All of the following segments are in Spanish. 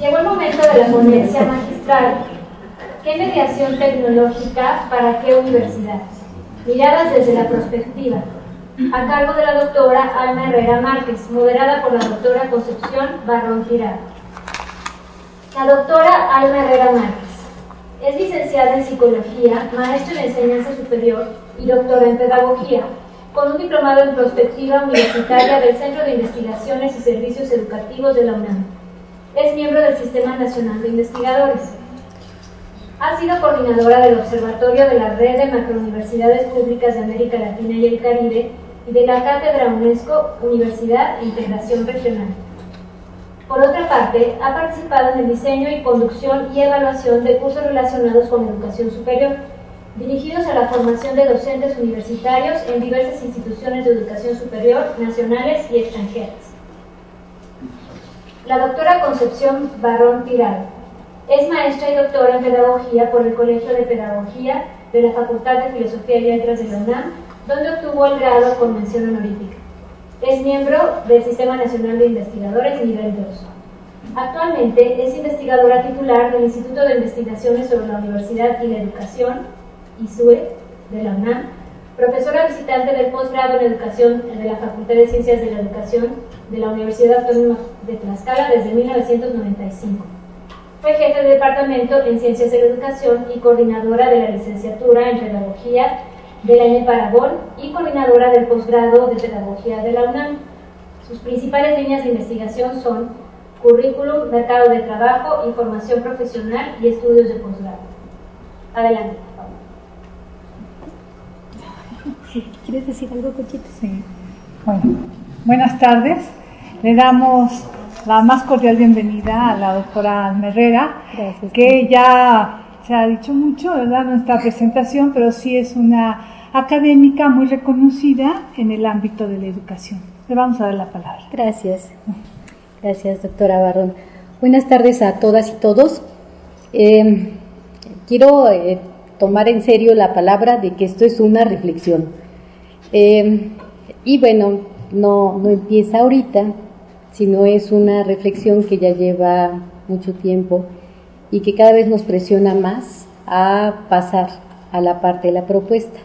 Llegó el momento de la ponencia magistral. ¿Qué mediación tecnológica para qué universidad? Miradas desde la perspectiva. A cargo de la doctora Alma Herrera Márquez, moderada por la doctora Concepción Barrón Tirado. La doctora Alma Herrera Márquez es licenciada en Psicología, maestra en Enseñanza Superior y doctora en Pedagogía, con un diplomado en Prospectiva Universitaria del Centro de Investigaciones y Servicios Educativos de la UNAM. Es miembro del Sistema Nacional de Investigadores. Ha sido coordinadora del Observatorio de la Red de Macrouniversidades Públicas de América Latina y el Caribe y de la Cátedra UNESCO Universidad e Integración Regional. Por otra parte, ha participado en el diseño y conducción y evaluación de cursos relacionados con educación superior, dirigidos a la formación de docentes universitarios en diversas instituciones de educación superior, nacionales y extranjeras. La doctora Concepción Barrón Tirado es maestra y doctora en Pedagogía por el Colegio de Pedagogía de la Facultad de Filosofía y Letras de la UNAM, donde obtuvo el grado con mención honorífica. Es miembro del Sistema Nacional de Investigadores nivel 2. Actualmente es investigadora titular del Instituto de Investigaciones sobre la Universidad y la Educación, ISUE, de la UNAM, profesora visitante del posgrado en Educación de la Facultad de Ciencias de la Educación de la Universidad Autónoma de Tlaxcala desde 1995. Fue jefe de departamento en Ciencias de la Educación y coordinadora de la licenciatura en Pedagogía de la ENE Paragón y coordinadora del posgrado de Pedagogía de la UNAM. Sus principales líneas de investigación son currículum, mercado de trabajo, información profesional y estudios de posgrado. Adelante. ¿Quieres decir algo, Cochita? Sí. Bueno, buenas tardes. Le damos la más cordial bienvenida a la doctora Almerrera, que ya se ha dicho mucho, ¿verdad? Nuestra presentación, pero sí es una académica muy reconocida en el ámbito de la educación. Le vamos a dar la palabra. Gracias. Gracias, doctora Barrón. Buenas tardes a todas y todos. Eh, quiero eh, tomar en serio la palabra de que esto es una reflexión. Eh, y bueno, no, no empieza ahorita, sino es una reflexión que ya lleva mucho tiempo y que cada vez nos presiona más a pasar a la parte de la propuesta.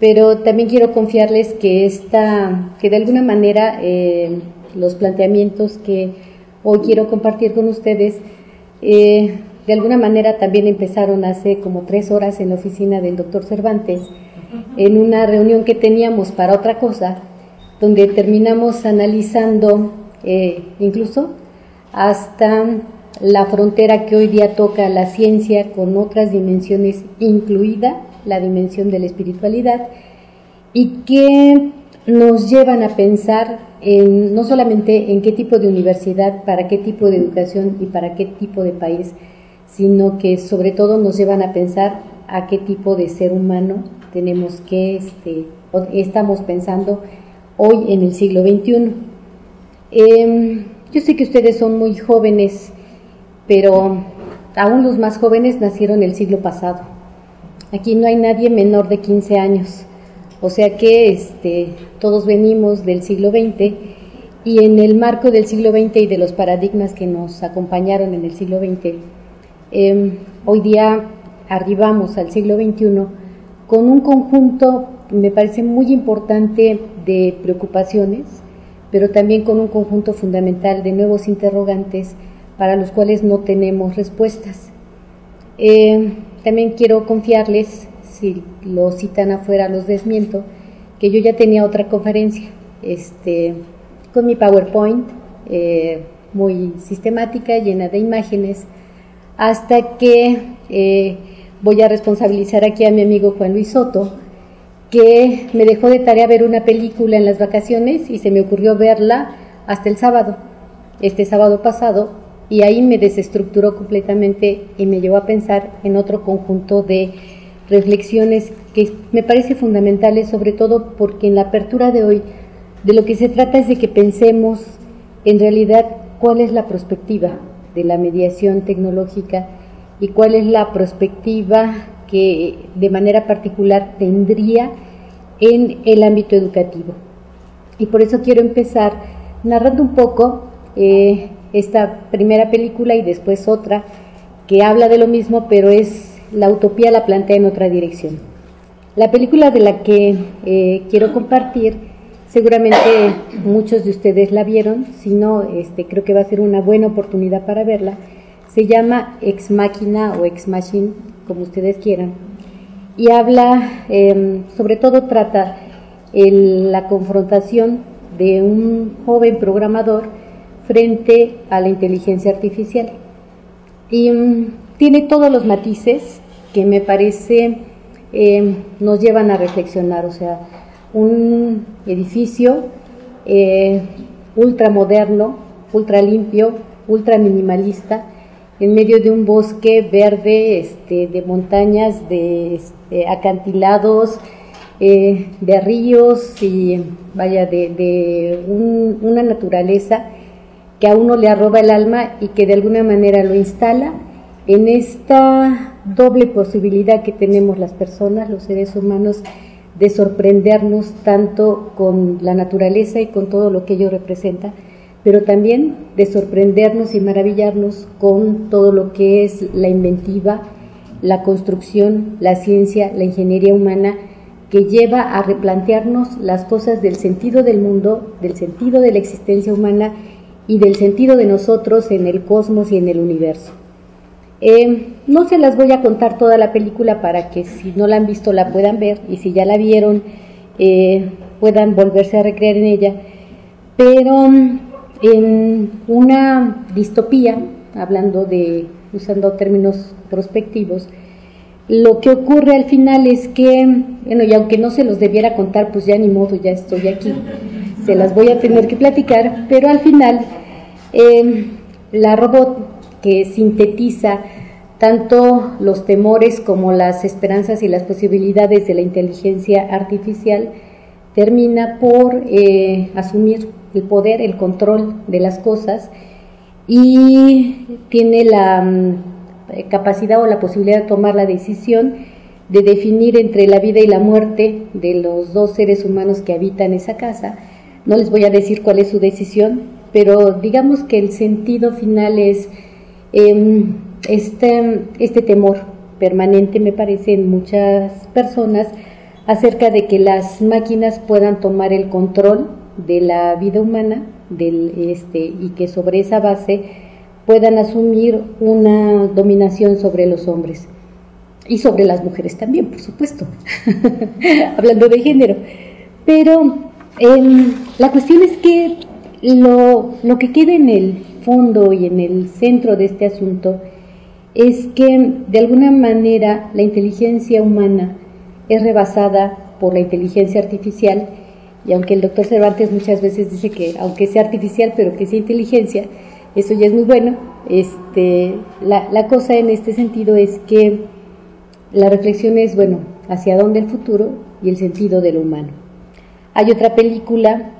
Pero también quiero confiarles que, esta, que de alguna manera los planteamientos que hoy quiero compartir con ustedes, eh, de alguna manera también empezaron hace como tres horas en la oficina del doctor Cervantes, en una reunión que teníamos para otra cosa, donde terminamos analizando eh, incluso hasta la frontera que hoy día toca la ciencia con otras dimensiones, incluida la dimensión de la espiritualidad, y que nos llevan a pensar en, no solamente en qué tipo de universidad, para qué tipo de educación y para qué tipo de país, sino que sobre todo nos llevan a pensar a qué tipo de ser humano tenemos que, este, estamos pensando hoy en el siglo XXI. Em, yo sé que ustedes son muy jóvenes pero aún los más jóvenes nacieron el siglo pasado. Aquí no hay nadie menor de 15 años, o sea que este, todos venimos del siglo XX y en el marco del siglo XX y de los paradigmas que nos acompañaron en el siglo XX, em, hoy día arribamos al siglo XXI con un conjunto, me parece muy importante, de preocupaciones, pero también con un conjunto fundamental de nuevos interrogantes para los cuales no tenemos respuestas. Eh, también quiero confiarles, si lo citan afuera los desmiento, que yo ya tenía otra conferencia este, con mi PowerPoint eh, muy sistemática, llena de imágenes, hasta que eh, voy a responsabilizar aquí a mi amigo Juan Luis Soto, que me dejó de tarea ver una película en las vacaciones y se me ocurrió verla hasta el sábado. Este sábado pasado y ahí me desestructuró completamente y me llevó a pensar en otro conjunto de reflexiones que me parece fundamentales, sobre todo porque en la apertura de hoy de lo que se trata es de que pensemos en realidad cuál es la perspectiva de la mediación tecnológica y cuál es la perspectiva que de manera particular tendría en el ámbito educativo. Y por eso quiero empezar narrando un poco eh, esta primera película y después otra que habla de lo mismo, pero es la utopía la plantea en otra dirección. La película de la que eh, quiero compartir, seguramente muchos de ustedes la vieron, si no, este, creo que va a ser una buena oportunidad para verla. Se llama Ex Machina o Ex Machine, como ustedes quieran, y habla, em, sobre todo trata la confrontación de un joven programador frente a la inteligencia artificial. Y mm, tiene todos los matices que me parece em, nos llevan a reflexionar, o sea, un edificio eh, ultra moderno, ultra limpio, ultra minimalista, en medio de un bosque verde, este, de montañas, de este, acantilados, eh, de ríos y vaya, de, una naturaleza que a uno le arroba el alma y que de alguna manera lo instala en esta doble posibilidad que tenemos las personas, los seres humanos, de sorprendernos tanto con la naturaleza y con todo lo que ello representa, pero también de sorprendernos y maravillarnos con todo lo que es la inventiva, la construcción, la ciencia, la ingeniería humana, que lleva a replantearnos las cosas del sentido del mundo, del sentido de la existencia humana y del sentido de nosotros en el cosmos y en el universo. Eh, no se las voy a contar toda la película para que si no la han visto la puedan ver y si ya la vieron eh, puedan volverse a recrear en ella, pero en una distopía, hablando de, usando términos prospectivos, lo que ocurre al final es que, bueno, y aunque no se los debiera contar, pues ya ni modo, ya estoy aquí. Se las voy a tener que platicar, pero al final em, la robot que sintetiza tanto los temores como las esperanzas y las posibilidades de la inteligencia artificial, termina por eh, asumir el poder, el control de las cosas y tiene la mm, capacidad o la posibilidad de tomar la decisión de definir entre la vida y la muerte de los dos seres humanos que habitan esa casa. No les voy a decir cuál es su decisión, pero digamos que el sentido final es em, este, este temor permanente, me parece, en muchas personas acerca de que las máquinas puedan tomar el control de la vida humana del, este, y que sobre esa base puedan asumir una dominación sobre los hombres y sobre las mujeres también, por supuesto, hablando de género. Pero la cuestión es que lo, lo que queda en el fondo y en el centro de este asunto es que de alguna manera la inteligencia humana es rebasada por la inteligencia artificial y aunque el doctor Cervantes muchas veces dice que aunque sea artificial pero que sea inteligencia, eso ya es muy bueno, este, la, la cosa en este sentido es que la reflexión es, bueno, hacia dónde el futuro y el sentido de lo humano. Hay otra película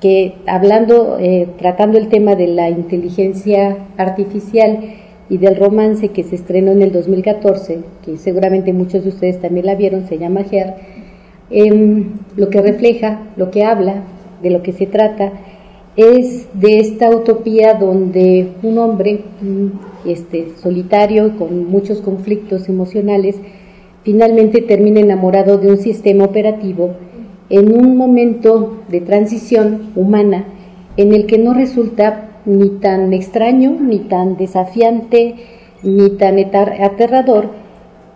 que hablando, eh, tratando el tema de la inteligencia artificial y del romance que se estrenó en el 2014, que seguramente muchos de ustedes también la vieron, se llama Her, em, lo que refleja, lo que habla, de lo que se trata, es de esta utopía donde un hombre este, solitario, con muchos conflictos emocionales, finalmente termina enamorado de un sistema operativo en un momento de transición humana en el que no resulta ni tan extraño, ni tan desafiante, ni tan aterrador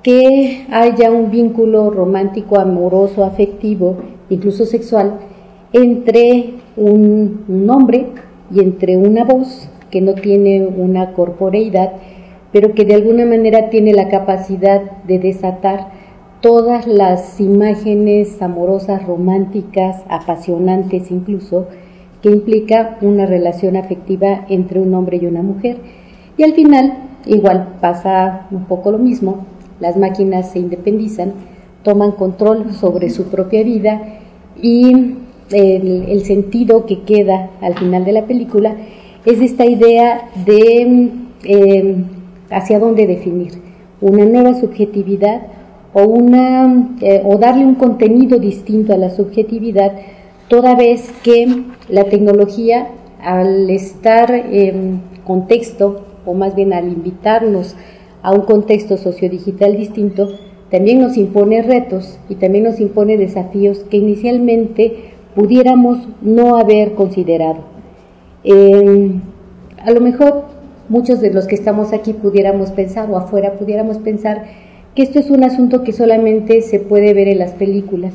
que haya un vínculo romántico, amoroso, afectivo, incluso sexual, entre un, hombre y entre una voz que no tiene una corporeidad, pero que de alguna manera tiene la capacidad de desatar todas las imágenes amorosas, románticas, apasionantes incluso, que implica una relación afectiva entre un hombre y una mujer. Y al final, igual pasa un poco lo mismo, las máquinas se independizan, toman control sobre su propia vida y el, sentido que queda al final de la película es esta idea de eh, hacia dónde definir una nueva subjetividad, o, una, eh, o darle un contenido distinto a la subjetividad, toda vez que la tecnología al estar en contexto, o más bien al invitarnos a un contexto sociodigital distinto, también nos impone retos y también nos impone desafíos que inicialmente pudiéramos no haber considerado. a lo mejor muchos de los que estamos aquí pudiéramos pensar o afuera pudiéramos pensar que esto es un asunto que solamente se puede ver en las películas.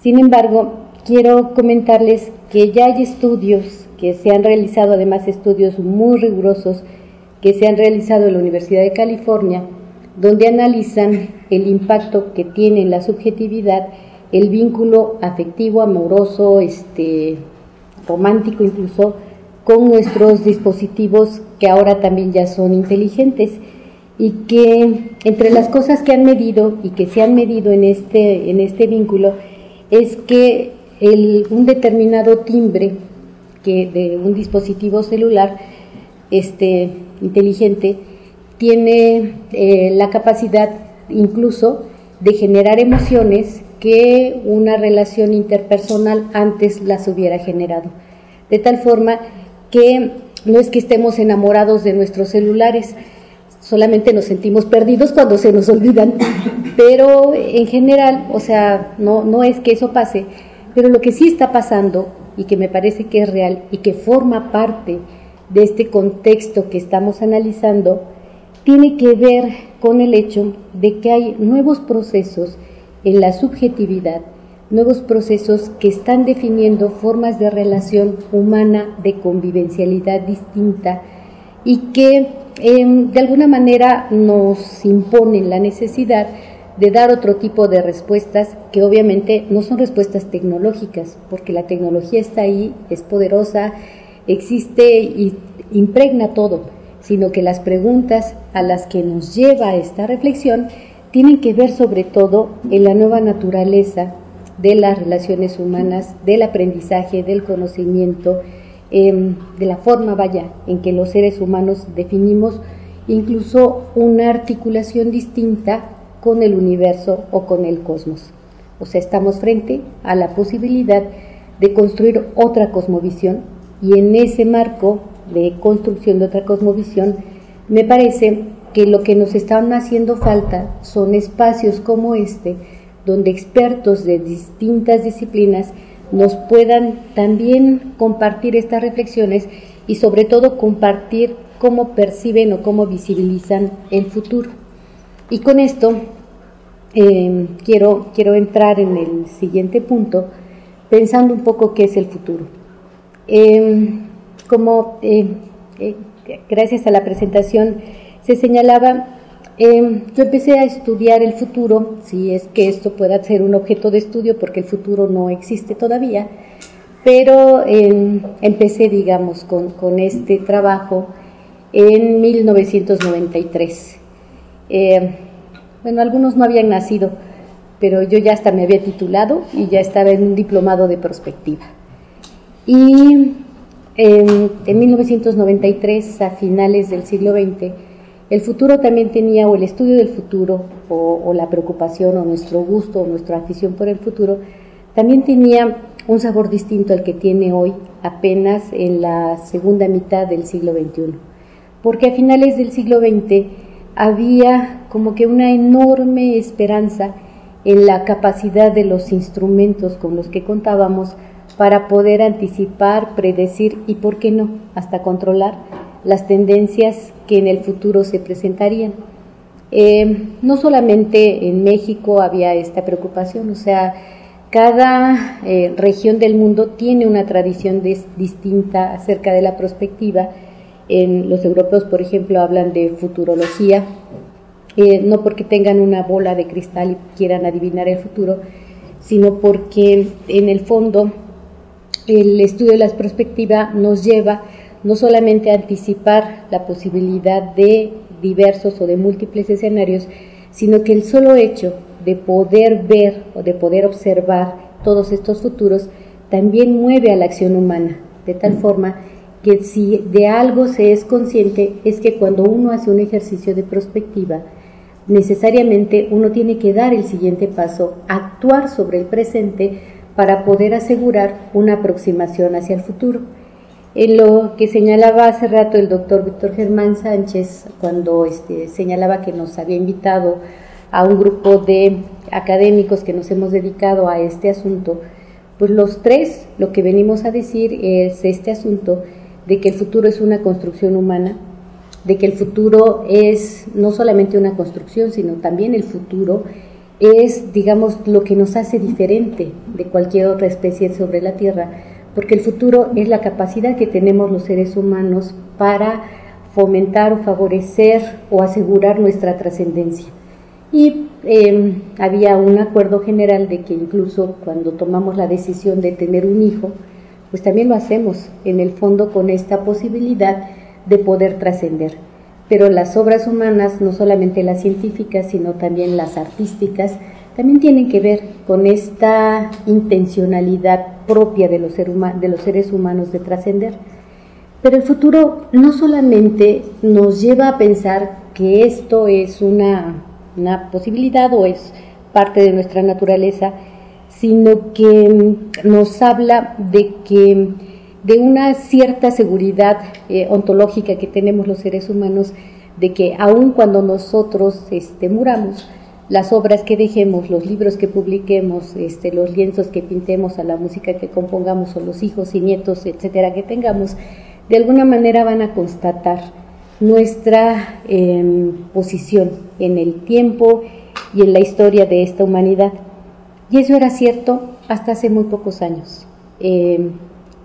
Sin embargo, quiero comentarles que ya hay estudios que se han realizado, además estudios muy rigurosos, que se han realizado en la Universidad de California, donde analizan el impacto que tiene en la subjetividad el vínculo afectivo, amoroso, este, romántico incluso, con nuestros dispositivos que ahora también ya son inteligentes y que entre las cosas que han medido y que se han medido en este, en este vínculo es que el, un determinado timbre que de un dispositivo celular este, inteligente tiene eh, la capacidad incluso de generar emociones que una relación interpersonal antes las hubiera generado. De tal forma que no es que estemos enamorados de nuestros celulares, solamente nos sentimos perdidos cuando se nos olvidan, pero en general, o sea, no, no es que eso pase, pero lo que sí está pasando y que me parece que es real y que forma parte de este contexto que estamos analizando, tiene que ver con el hecho de que hay nuevos procesos en la subjetividad, nuevos procesos que están definiendo formas de relación humana de convivencialidad distinta y que em, de alguna manera nos imponen la necesidad de dar otro tipo de respuestas que obviamente no son respuestas tecnológicas, porque la tecnología está ahí, es poderosa, existe y impregna todo, sino que las preguntas a las que nos lleva esta reflexión tienen que ver sobre todo en la nueva naturaleza de las relaciones humanas, del aprendizaje, del conocimiento, em, de la forma, vaya, en que los seres humanos definimos incluso una articulación distinta con el universo o con el cosmos. O sea, estamos frente a la posibilidad de construir otra cosmovisión y en ese marco de construcción de otra cosmovisión, me parece que lo que nos están haciendo falta son espacios como este, donde expertos de distintas disciplinas nos puedan también compartir estas reflexiones y sobre todo compartir cómo perciben o cómo visibilizan el futuro. Y con esto eh, quiero, quiero entrar en el siguiente punto pensando un poco qué es el futuro. Eh, como eh, gracias a la presentación se señalaba, em, yo empecé a estudiar el futuro, si es que esto pueda ser un objeto de estudio, porque el futuro no existe todavía, pero em, empecé, digamos, con, con, este trabajo en 1993. Em, bueno, algunos no habían nacido, pero yo ya hasta me había titulado y ya estaba en un diplomado de perspectiva. Y en, 1993, a finales del siglo XX, el futuro también tenía, o el estudio del futuro, o, la preocupación, o nuestro gusto, o nuestra afición por el futuro, también tenía un sabor distinto al que tiene hoy, apenas en la segunda mitad del siglo XXI. Porque a finales del siglo XX había como que una enorme esperanza en la capacidad de los instrumentos con los que contábamos para poder anticipar, predecir y, por qué no, hasta controlar las tendencias que en el futuro se presentarían. Eh, no solamente en México había esta preocupación, o sea, cada eh, región del mundo tiene una tradición distinta acerca de la perspectiva. En los europeos, por ejemplo, hablan de futurología, eh, no porque tengan una bola de cristal y quieran adivinar el futuro, sino porque en el fondo el estudio de la perspectiva nos lleva no solamente a anticipar la posibilidad de diversos o de múltiples escenarios, sino que el solo hecho de poder ver o de poder observar todos estos futuros también mueve a la acción humana, de tal forma que si de algo se es consciente es que cuando uno hace un ejercicio de perspectiva, necesariamente uno tiene que dar el siguiente paso, actuar sobre el presente para poder asegurar una aproximación hacia el futuro. En lo que señalaba hace rato el doctor Víctor Germán Sánchez, cuando este, señalaba que nos había invitado a un grupo de académicos que nos hemos dedicado a este asunto, pues los tres lo que venimos a decir es este asunto de que el futuro es una construcción humana, de que el futuro es no solamente una construcción, sino también el futuro es, digamos, lo que nos hace diferente de cualquier otra especie sobre la Tierra porque el futuro es la capacidad que tenemos los seres humanos para fomentar o favorecer o asegurar nuestra trascendencia. Y em, había un acuerdo general de que incluso cuando tomamos la decisión de tener un hijo, pues también lo hacemos en el fondo con esta posibilidad de poder trascender. Pero las obras humanas, no solamente las científicas, sino también las artísticas, también tienen que ver con esta intencionalidad propia de los, de los seres humanos de trascender. Pero el futuro no solamente nos lleva a pensar que esto es una, una posibilidad o es parte de nuestra naturaleza, sino que nos habla de que de una cierta seguridad eh, ontológica que tenemos los seres humanos, de que aun cuando nosotros este, muramos, las obras que dejemos, los libros que publiquemos, este, los lienzos que pintemos, a la música que compongamos o los hijos y nietos, etcétera, que tengamos, de alguna manera van a constatar nuestra em, posición en el tiempo y en la historia de esta humanidad. Y eso era cierto hasta hace muy pocos años. Em,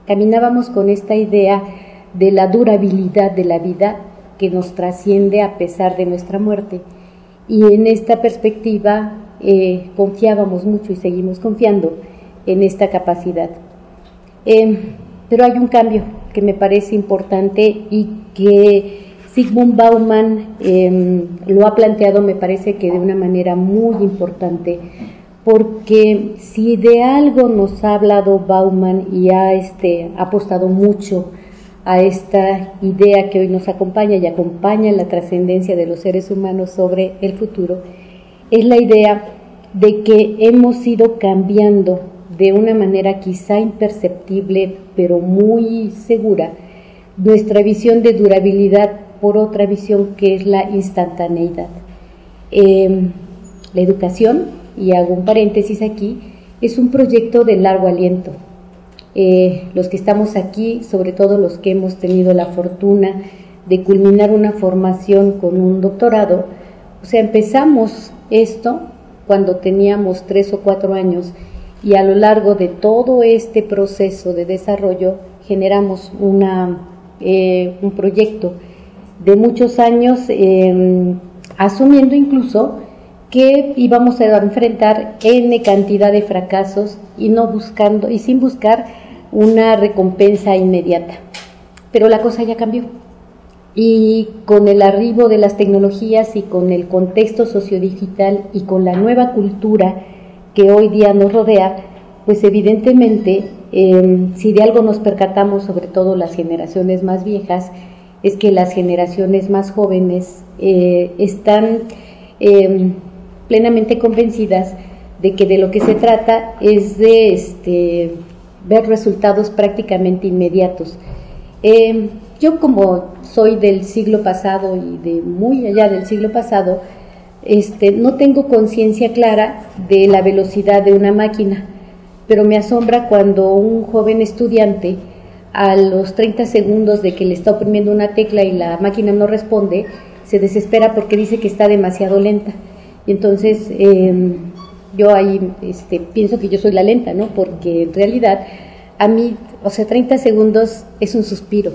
caminábamos con esta idea de la durabilidad de la vida que nos trasciende a pesar de nuestra muerte y en esta perspectiva eh, confiábamos mucho y seguimos confiando en esta capacidad. Em, pero hay un cambio que me parece importante y que Sigmund Bauman em, lo ha planteado, me parece que de una manera muy importante, porque si de algo nos ha hablado Bauman y ha este, apostado mucho a esta idea que hoy nos acompaña y acompaña la trascendencia de los seres humanos sobre el futuro, es la idea de que hemos ido cambiando de una manera quizá imperceptible, pero muy segura, nuestra visión de durabilidad por otra visión que es la instantaneidad. Em, la educación, y hago un paréntesis aquí, es un proyecto de largo aliento, eh, los que estamos aquí, sobre todo los que hemos tenido la fortuna de culminar una formación con un doctorado, o sea, empezamos esto cuando teníamos tres o cuatro años y a lo largo de todo este proceso de desarrollo generamos una, eh, un proyecto de muchos años, em, asumiendo incluso que íbamos a enfrentar n cantidad de fracasos y no buscando y sin buscar una recompensa inmediata. Pero la cosa ya cambió. Y con el arribo de las tecnologías y con el contexto sociodigital y con la nueva cultura que hoy día nos rodea, pues evidentemente, em, si de algo nos percatamos, sobre todo las generaciones más viejas, es que las generaciones más jóvenes eh, están em, plenamente convencidas de que de lo que se trata es de este, ver resultados prácticamente inmediatos. Eh, yo como soy del siglo pasado y de muy allá del siglo pasado, este, no tengo conciencia clara de la velocidad de una máquina, pero me asombra cuando un joven estudiante a los 30 segundos de que le está oprimiendo una tecla y la máquina no responde, se desespera porque dice que está demasiado lenta. Y entonces em, yo ahí este, pienso que yo soy la lenta, ¿no? Porque en realidad a mí, o sea, 30 segundos es un suspiro,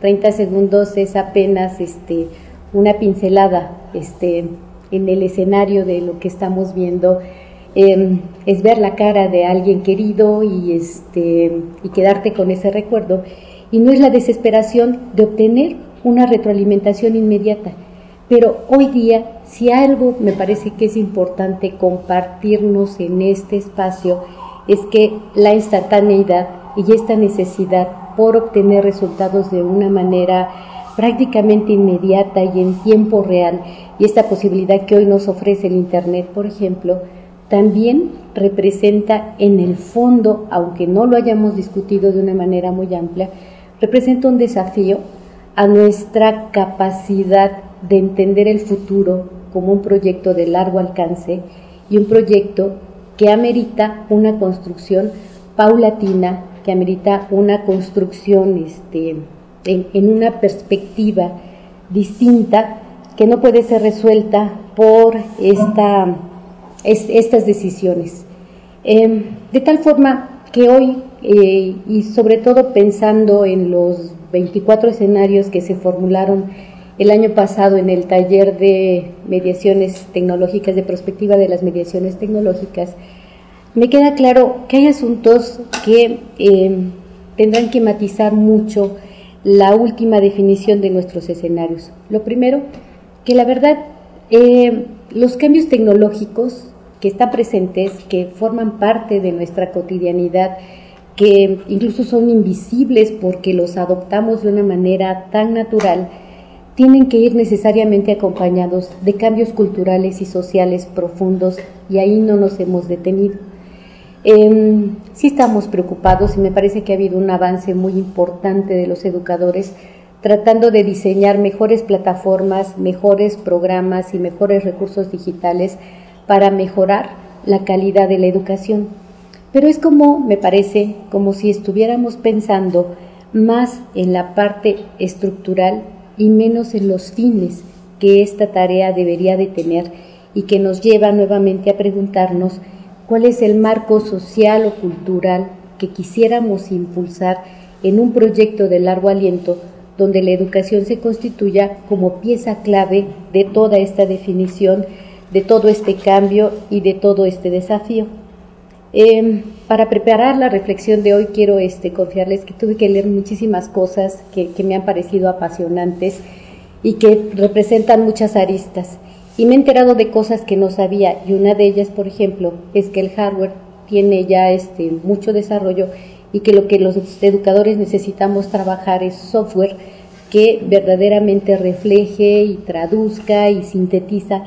30 segundos es apenas este, una pincelada este, en el escenario de lo que estamos viendo. Em, es ver la cara de alguien querido y, este, y quedarte con ese recuerdo. Y no es la desesperación de obtener una retroalimentación inmediata. Pero hoy día, si algo me parece que es importante compartirnos en este espacio, es que la instantaneidad y esta necesidad por obtener resultados de una manera prácticamente inmediata y en tiempo real, y esta posibilidad que hoy nos ofrece el Internet, por ejemplo, también representa en el fondo, aunque no lo hayamos discutido de una manera muy amplia, representa un desafío a nuestra capacidad de entender el futuro como un proyecto de largo alcance y un proyecto que amerita una construcción paulatina, que amerita una construcción este, en, una perspectiva distinta que no puede ser resuelta por esta, estas decisiones. Em, de tal forma que hoy, eh, y sobre todo pensando en los 24 escenarios que se formularon el año pasado en el taller de mediaciones tecnológicas, de perspectiva de las mediaciones tecnológicas, me queda claro que hay asuntos que em, tendrán que matizar mucho la última definición de nuestros escenarios. Lo primero, que la verdad, em, los cambios tecnológicos que están presentes, que forman parte de nuestra cotidianidad, que incluso son invisibles porque los adoptamos de una manera tan natural, tienen que ir necesariamente acompañados de cambios culturales y sociales profundos y ahí no nos hemos detenido. Eh, sí estamos preocupados y me parece que ha habido un avance muy importante de los educadores tratando de diseñar mejores plataformas, mejores programas y mejores recursos digitales para mejorar la calidad de la educación. Pero es como, me parece, como si estuviéramos pensando más en la parte estructural y menos en los fines que esta tarea debería de tener y que nos lleva nuevamente a preguntarnos cuál es el marco social o cultural que quisiéramos impulsar en un proyecto de largo aliento donde la educación se constituya como pieza clave de toda esta definición de todo este cambio y de todo este desafío. Em, para preparar la reflexión de hoy quiero este, confiarles que tuve que leer muchísimas cosas que, que me han parecido apasionantes y que representan muchas aristas. Y me he enterado de cosas que no sabía y una de ellas, por ejemplo, es que el hardware tiene ya este, mucho desarrollo y que lo que los educadores necesitamos trabajar es software que verdaderamente refleje y traduzca y sintetiza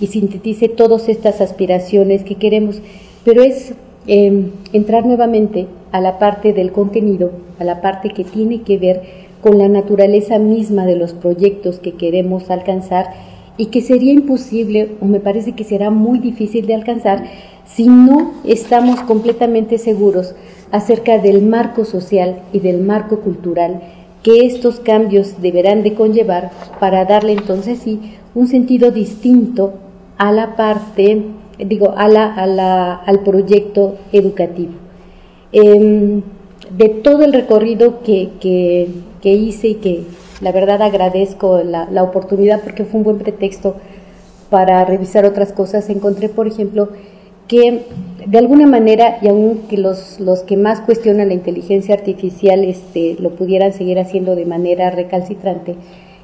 y sintetice todas estas aspiraciones que queremos, pero es em, entrar nuevamente a la parte del contenido, a la parte que tiene que ver con la naturaleza misma de los proyectos que queremos alcanzar y que sería imposible o me parece que será muy difícil de alcanzar si no estamos completamente seguros acerca del marco social y del marco cultural que estos cambios deberán de conllevar para darle entonces sí un sentido distinto a la parte, digo, a la, a la, al proyecto educativo. Em, de todo el recorrido que, que, que, hice y que la verdad agradezco la, la, oportunidad porque fue un buen pretexto para revisar otras cosas, encontré, por ejemplo, que de alguna manera, y aunque los, los que más cuestionan la inteligencia artificial este, lo pudieran seguir haciendo de manera recalcitrante,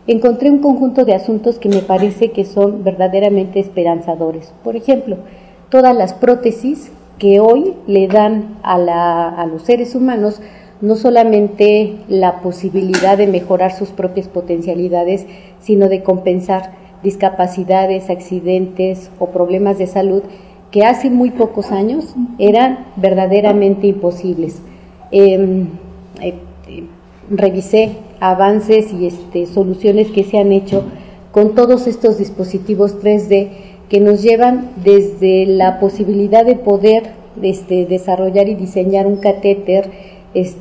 encontré un conjunto de asuntos que me parece que son verdaderamente esperanzadores. Por ejemplo, todas las prótesis que hoy le dan a, la, a los seres humanos no solamente la posibilidad de mejorar sus propias potencialidades, sino de compensar discapacidades, accidentes o problemas de salud que hace muy pocos años eran verdaderamente imposibles. Em, eh, revisé avances y este, soluciones que se han hecho con todos estos dispositivos 3D que nos llevan desde la posibilidad de poder este, desarrollar y diseñar un catéter,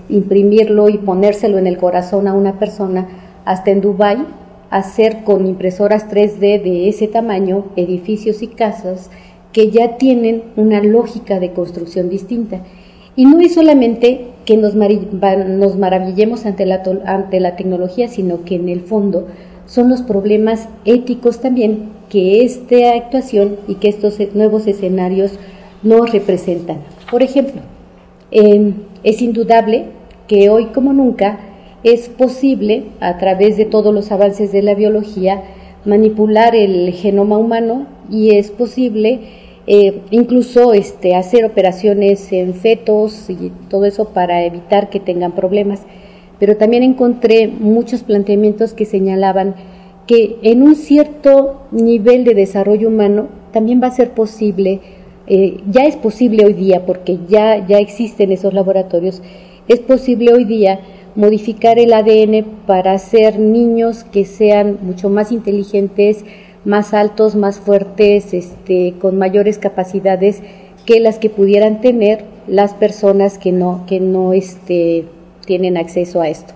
imprimirlo y ponérselo en el corazón a una persona, hasta en Dubái, hacer con impresoras 3D de ese tamaño edificios y casas que ya tienen una lógica de construcción distinta. Y no es solamente que nos, nos maravillemos ante la, ante la tecnología, sino que en el fondo son los problemas éticos también que esta actuación y que estos e, nuevos escenarios nos representan. Por ejemplo, em, es indudable que hoy como nunca es posible, a través de todos los avances de la biología, manipular el genoma humano y es posible eh, incluso este, hacer operaciones en fetos y todo eso para evitar que tengan problemas. Pero también encontré muchos planteamientos que señalaban que en un cierto nivel de desarrollo humano también va a ser posible, eh, ya es posible hoy día, porque ya, ya existen esos laboratorios, es posible hoy día modificar el ADN para hacer niños que sean mucho más inteligentes, más altos, más fuertes, este, con mayores capacidades que las que pudieran tener las personas que no, que no este, tienen acceso a esto.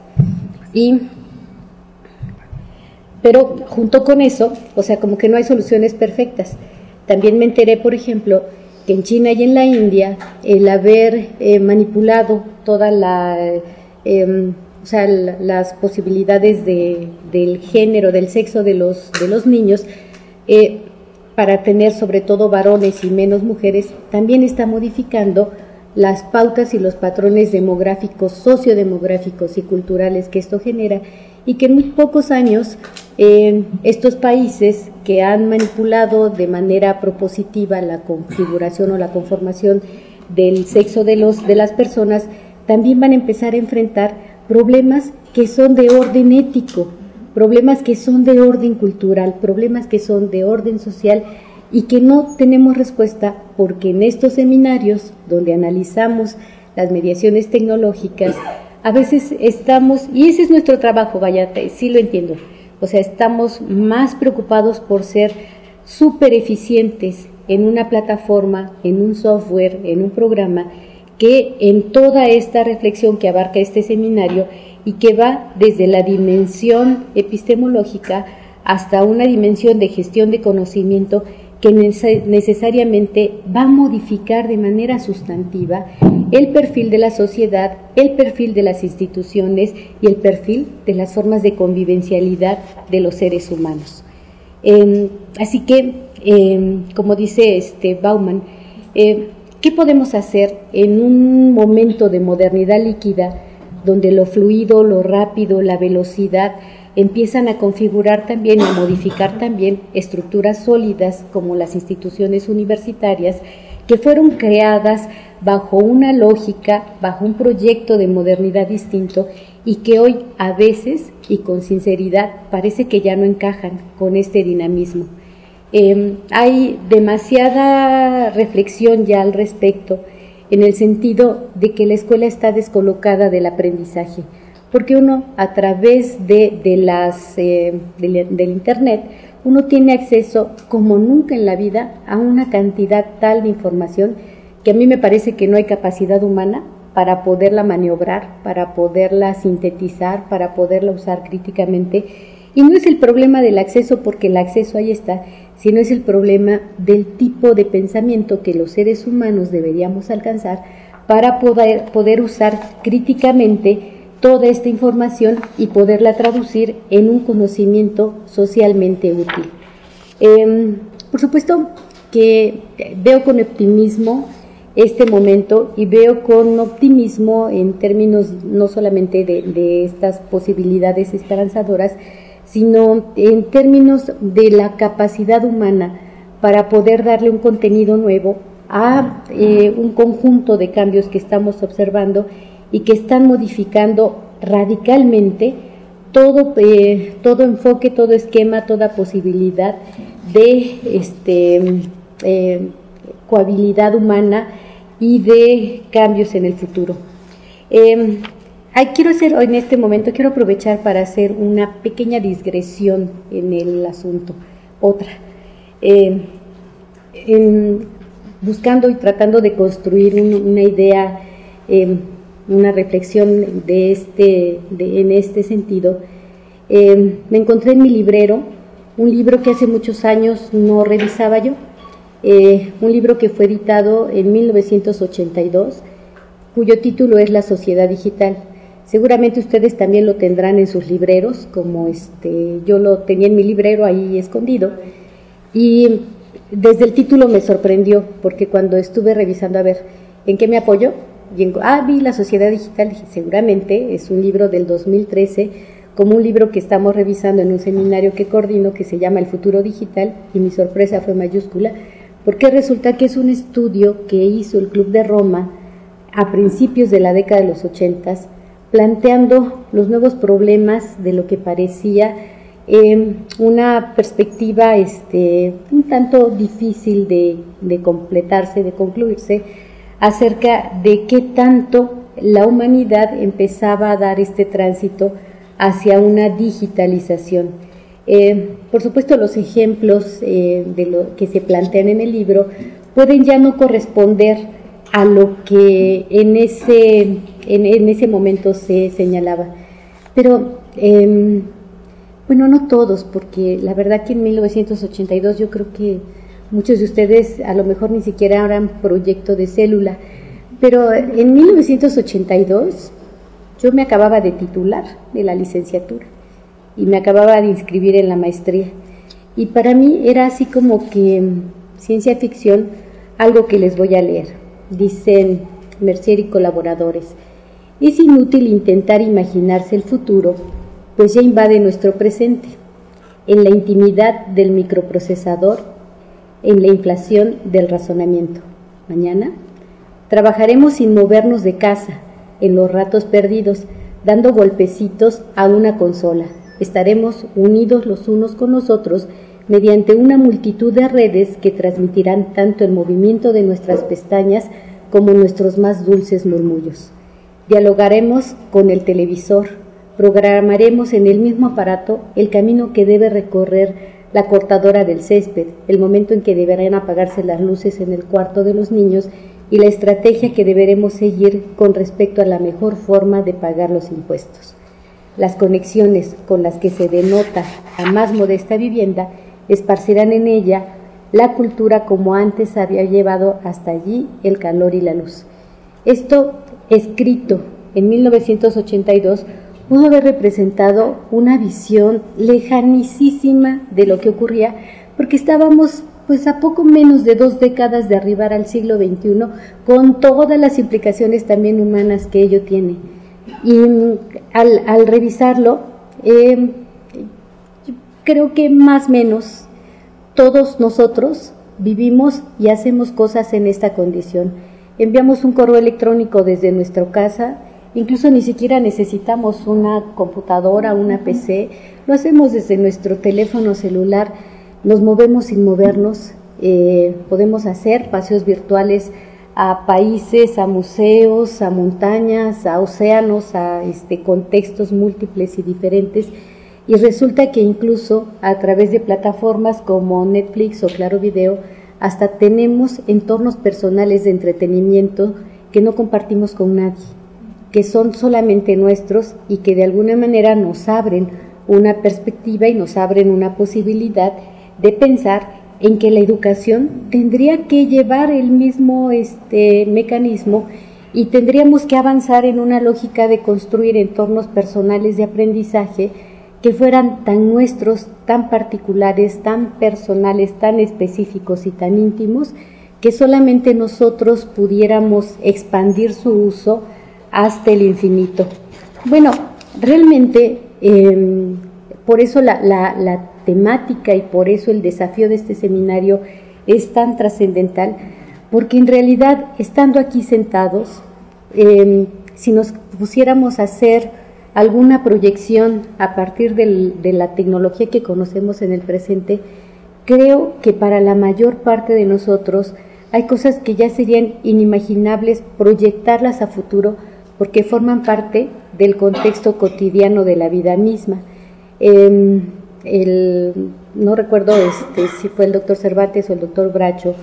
Y, pero junto con eso, o sea, como que no hay soluciones perfectas. También me enteré, por ejemplo, que en China y en la India el haber eh, manipulado toda la, em, o sea, las posibilidades de, del género, del sexo de los, de los niños, eh, para tener sobre todo varones y menos mujeres, también está modificando las pautas y los patrones demográficos, sociodemográficos y culturales que esto genera y que en muy pocos años eh, estos países que han manipulado de manera propositiva la configuración o la conformación del sexo de, los, de las personas también van a empezar a enfrentar problemas que son de orden ético, problemas que son de orden cultural, problemas que son de orden social y que no tenemos respuesta porque en estos seminarios donde analizamos las mediaciones tecnológicas, a veces estamos, y ese es nuestro trabajo, vaya, sí lo entiendo, o sea, estamos más preocupados por ser súper eficientes en una plataforma, en un software, en un programa, que en toda esta reflexión que abarca este seminario y que va desde la dimensión epistemológica hasta una dimensión de gestión de conocimiento que necesariamente va a modificar de manera sustantiva el perfil de la sociedad, el perfil de las instituciones y el perfil de las formas de convivencialidad de los seres humanos. Em, así que, em, como dice este Bauman, eh, ¿qué podemos hacer en un momento de modernidad líquida donde lo fluido, lo rápido, la velocidad, empiezan a configurar también y a modificar también estructuras sólidas como las instituciones universitarias que fueron creadas bajo una lógica, bajo un proyecto de modernidad distinto y que hoy a veces y con sinceridad parece que ya no encajan con este dinamismo. Em, hay demasiada reflexión ya al respecto en el sentido de que la escuela está descolocada del aprendizaje porque uno a través de, las, eh, del, Internet, uno tiene acceso como nunca en la vida a una cantidad tal de información que a mí me parece que no hay capacidad humana para poderla maniobrar, para poderla sintetizar, para poderla usar críticamente. Y no es el problema del acceso porque el acceso ahí está, sino es el problema del tipo de pensamiento que los seres humanos deberíamos alcanzar para poder, poder usar críticamente toda esta información y poderla traducir en un conocimiento socialmente útil. Em, por supuesto que veo con optimismo este momento y veo con optimismo en términos no solamente de, de estas posibilidades esperanzadoras, sino en términos de la capacidad humana para poder darle un contenido nuevo a eh, un conjunto de cambios que estamos observando y que están modificando radicalmente todo, eh, todo enfoque, todo esquema, toda posibilidad de este, eh, cohabilidad humana y de cambios en el futuro. Eh, quiero hacer en este momento, quiero aprovechar para hacer una pequeña digresión en el asunto, otra. Em, buscando y tratando de construir una idea em, una reflexión de este, en este sentido, eh, me encontré en mi librero un libro que hace muchos años no revisaba yo, eh, un libro que fue editado en 1982, cuyo título es La Sociedad Digital. Seguramente ustedes también lo tendrán en sus libreros, como este, yo lo tenía en mi librero ahí escondido. Y desde el título me sorprendió, porque cuando estuve revisando a ver en qué me apoyo, y ah, vi La Sociedad Digital, seguramente es un libro del 2013, como un libro que estamos revisando en un seminario que coordino que se llama El Futuro Digital, y mi sorpresa fue mayúscula, porque resulta que es un estudio que hizo el Club de Roma a principios de la década de los ochentas, planteando los nuevos problemas de lo que parecía eh, una perspectiva este, un tanto difícil de, de completarse, de concluirse, acerca de qué tanto la humanidad empezaba a dar este tránsito hacia una digitalización. Eh, por supuesto, los ejemplos eh, de lo que se plantean en el libro pueden ya no corresponder a lo que en ese, en, ese momento se señalaba. Pero, em, bueno, no todos, porque la verdad que en 1982 yo creo que muchos de ustedes a lo mejor ni siquiera harán proyecto de célula, pero en 1982 yo me acababa de titular de la licenciatura y me acababa de inscribir en la maestría. Y para mí era así como que mm, ciencia ficción, algo que les voy a leer. Dicen Mercier y colaboradores, es inútil intentar imaginarse el futuro, pues ya invade nuestro presente, en la intimidad del microprocesador, en la inflación del razonamiento. Mañana trabajaremos sin movernos de casa, en los ratos perdidos, dando golpecitos a una consola. Estaremos unidos los unos con los otros mediante una multitud de redes que transmitirán tanto el movimiento de nuestras pestañas como nuestros más dulces murmullos. Dialogaremos con el televisor, programaremos en el mismo aparato el camino que debe recorrer la cortadora del césped, el momento en que deberán apagarse las luces en el cuarto de los niños y la estrategia que deberemos seguir con respecto a la mejor forma de pagar los impuestos. Las conexiones con las que se denota a más modesta vivienda esparcirán en ella la cultura como antes había llevado hasta allí el calor y la luz. Esto, escrito en 1982, pudo haber representado una visión lejanísima de lo que ocurría, porque estábamos pues a poco menos de dos décadas de arribar al siglo XXI, con todas las implicaciones también humanas que ello tiene. Y mm, al, revisarlo, em, creo que más o menos todos nosotros vivimos y hacemos cosas en esta condición. Enviamos un correo electrónico desde nuestra casa, incluso ni siquiera necesitamos una computadora, una PC, lo hacemos desde nuestro teléfono celular nos movemos sin movernos, eh, podemos hacer paseos virtuales a países, a museos, a montañas, a océanos, a este, contextos múltiples y diferentes. Y resulta que incluso a través de plataformas como Netflix o Claro Video, hasta tenemos entornos personales de entretenimiento que no compartimos con nadie, que son solamente nuestros y que de alguna manera nos abren una perspectiva y nos abren una posibilidad de pensar en que la educación tendría que llevar el mismo este, mecanismo y tendríamos que avanzar en una lógica de construir entornos personales de aprendizaje que fueran tan nuestros, tan particulares, tan personales, tan específicos y tan íntimos, que solamente nosotros pudiéramos expandir su uso hasta el infinito. Bueno, realmente em, por eso la, la, temática y por eso el desafío de este seminario es tan trascendental, porque en realidad, estando aquí sentados, em, si nos pusiéramos a hacer alguna proyección a partir de la tecnología que conocemos en el presente, creo que para la mayor parte de nosotros hay cosas que ya serían inimaginables proyectarlas a futuro porque forman parte del contexto cotidiano de la vida misma. Em, el, no recuerdo este, si fue el doctor Cervantes o el doctor Bracho,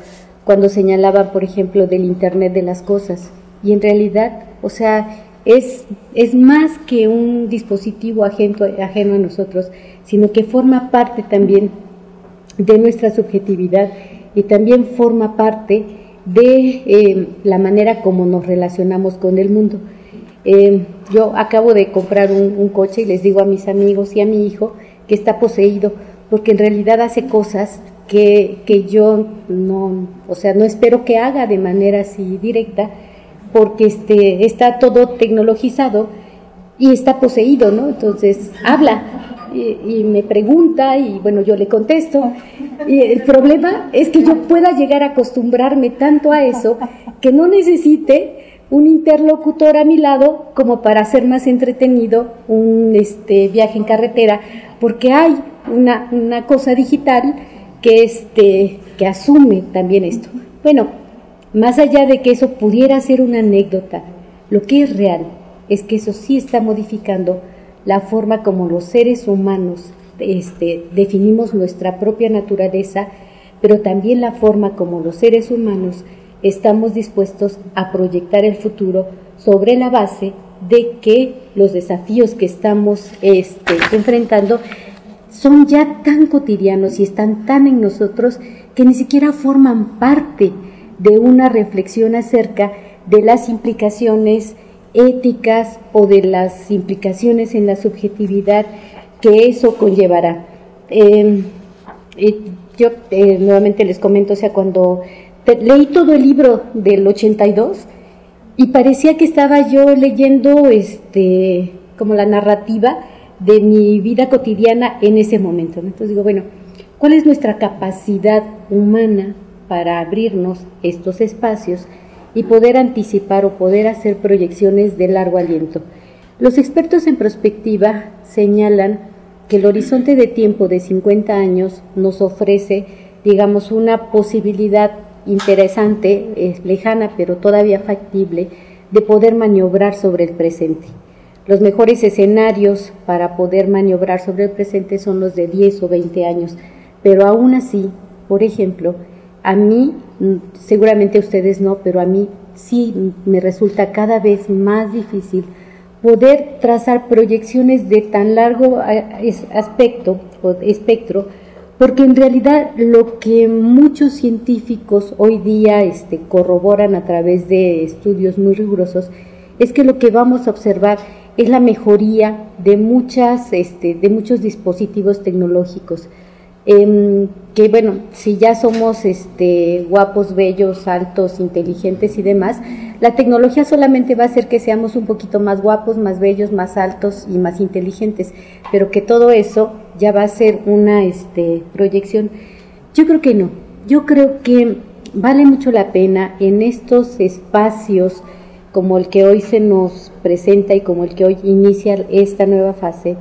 cuando señalaba, por ejemplo, del Internet de las cosas. Y en realidad, o sea, es, es más que un dispositivo ajeno, ajeno a nosotros, sino que forma parte también de nuestra subjetividad y también forma parte de eh, la manera como nos relacionamos con el mundo. Eh, yo acabo de comprar un, coche y les digo a mis amigos y a mi hijo que está poseído, porque en realidad hace cosas que, que yo no, o sea, no espero que haga de manera así directa, porque este, está todo tecnologizado y está poseído, ¿no? Entonces habla y, me pregunta y bueno, yo le contesto. Y el problema es que yo pueda llegar a acostumbrarme tanto a eso que no necesite un interlocutor a mi lado como para hacer más entretenido un este, viaje en carretera porque hay una, una cosa digital que, este, que asume también esto. Bueno, más allá de que eso pudiera ser una anécdota, Lo que es real es que eso sí está modificando la forma como los seres humanos este, definimos nuestra propia naturaleza, pero también la forma como los seres humanos estamos dispuestos a proyectar el futuro sobre la base de que los desafíos que estamos este, enfrentando son ya tan cotidianos y están tan en nosotros que ni siquiera forman parte de una reflexión acerca de las implicaciones éticas o de las implicaciones en la subjetividad que eso conllevará. Em, yo eh, nuevamente les comento, o sea, cuando leí todo el libro del 82 y parecía que estaba yo leyendo este como la narrativa de mi vida cotidiana en ese momento. Entonces digo, bueno, ¿cuál es nuestra capacidad humana para abrirnos estos espacios y poder anticipar o poder hacer proyecciones de largo aliento? Los expertos en prospectiva señalan que el horizonte de tiempo de 50 años nos ofrece, digamos, una posibilidad interesante, lejana, pero todavía factible, de poder maniobrar sobre el presente. Los mejores escenarios para poder maniobrar sobre el presente son los de 10 o 20 años, pero aún así, por ejemplo, a mí, seguramente a ustedes no, pero a mí sí me resulta cada vez más difícil poder trazar proyecciones de tan largo aspecto o espectro, porque en realidad lo que muchos científicos hoy día este, corroboran a través de estudios muy rigurosos es que lo que vamos a observar es la mejoría de, muchas, este, de muchos dispositivos tecnológicos que bueno, si ya somos este, guapos, bellos, altos, inteligentes y demás, la tecnología solamente va a hacer que seamos un poquito más guapos, más bellos, más altos y más inteligentes, pero que todo eso ya va a ser una este, proyección. Yo creo que no, yo creo que vale mucho la pena en estos espacios como el que hoy se nos presenta y como el que hoy inicia esta nueva fase,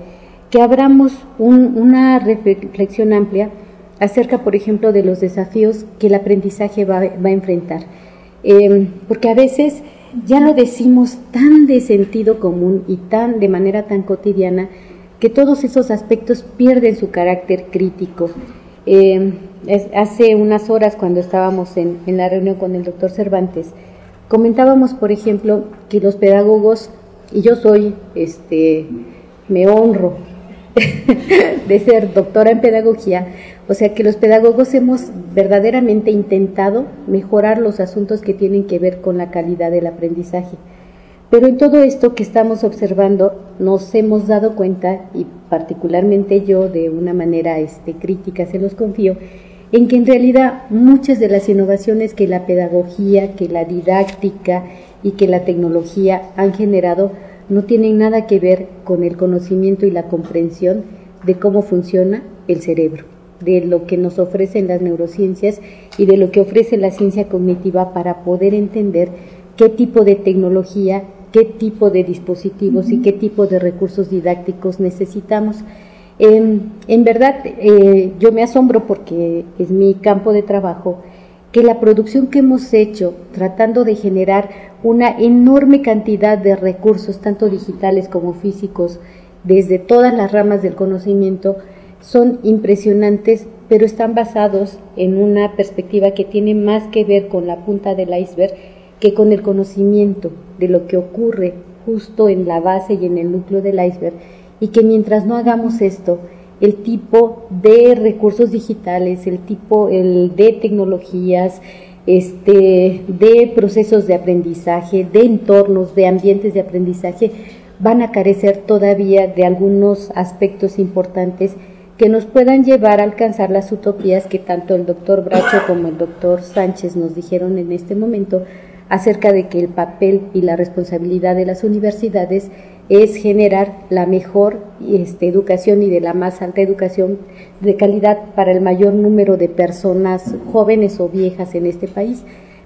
que abramos una reflexión amplia acerca, por ejemplo, de los desafíos que el aprendizaje va, a enfrentar. Em, porque a veces ya lo decimos tan de sentido común y tan de manera tan cotidiana que todos esos aspectos pierden su carácter crítico. Em, hace unas horas cuando estábamos en, en la reunión con el doctor Cervantes, comentábamos, por ejemplo, que los pedagogos, y yo soy, este, me honro de ser doctora en pedagogía, o sea que los pedagogos hemos verdaderamente intentado mejorar los asuntos que tienen que ver con la calidad del aprendizaje. Pero en todo esto que estamos observando nos hemos dado cuenta, y particularmente yo de una manera este, crítica se los confío, en que en realidad muchas de las innovaciones que la pedagogía, que la didáctica y que la tecnología han generado no tienen nada que ver con el conocimiento y la comprensión de cómo funciona el cerebro, de lo que nos ofrecen las neurociencias y de lo que ofrece la ciencia cognitiva para poder entender qué tipo de tecnología, qué tipo de dispositivos y qué tipo de recursos didácticos necesitamos. En, verdad, eh, yo me asombro porque es mi campo de trabajo que la producción que hemos hecho tratando de generar una enorme cantidad de recursos, tanto digitales como físicos, desde todas las ramas del conocimiento, son impresionantes, pero están basados en una perspectiva que tiene más que ver con la punta del iceberg que con el conocimiento de lo que ocurre justo en la base y en el núcleo del iceberg, y que mientras no hagamos esto, el tipo de recursos digitales, el tipo el de tecnologías, este, de procesos de aprendizaje, de entornos, de ambientes de aprendizaje, van a carecer todavía de algunos aspectos importantes que nos puedan llevar a alcanzar las utopías que tanto el doctor Bracho como el doctor Sánchez nos dijeron en este momento acerca de que el papel y la responsabilidad de las universidades es generar la mejor este, educación y de la más alta educación de calidad para el mayor número de personas jóvenes o viejas en este país.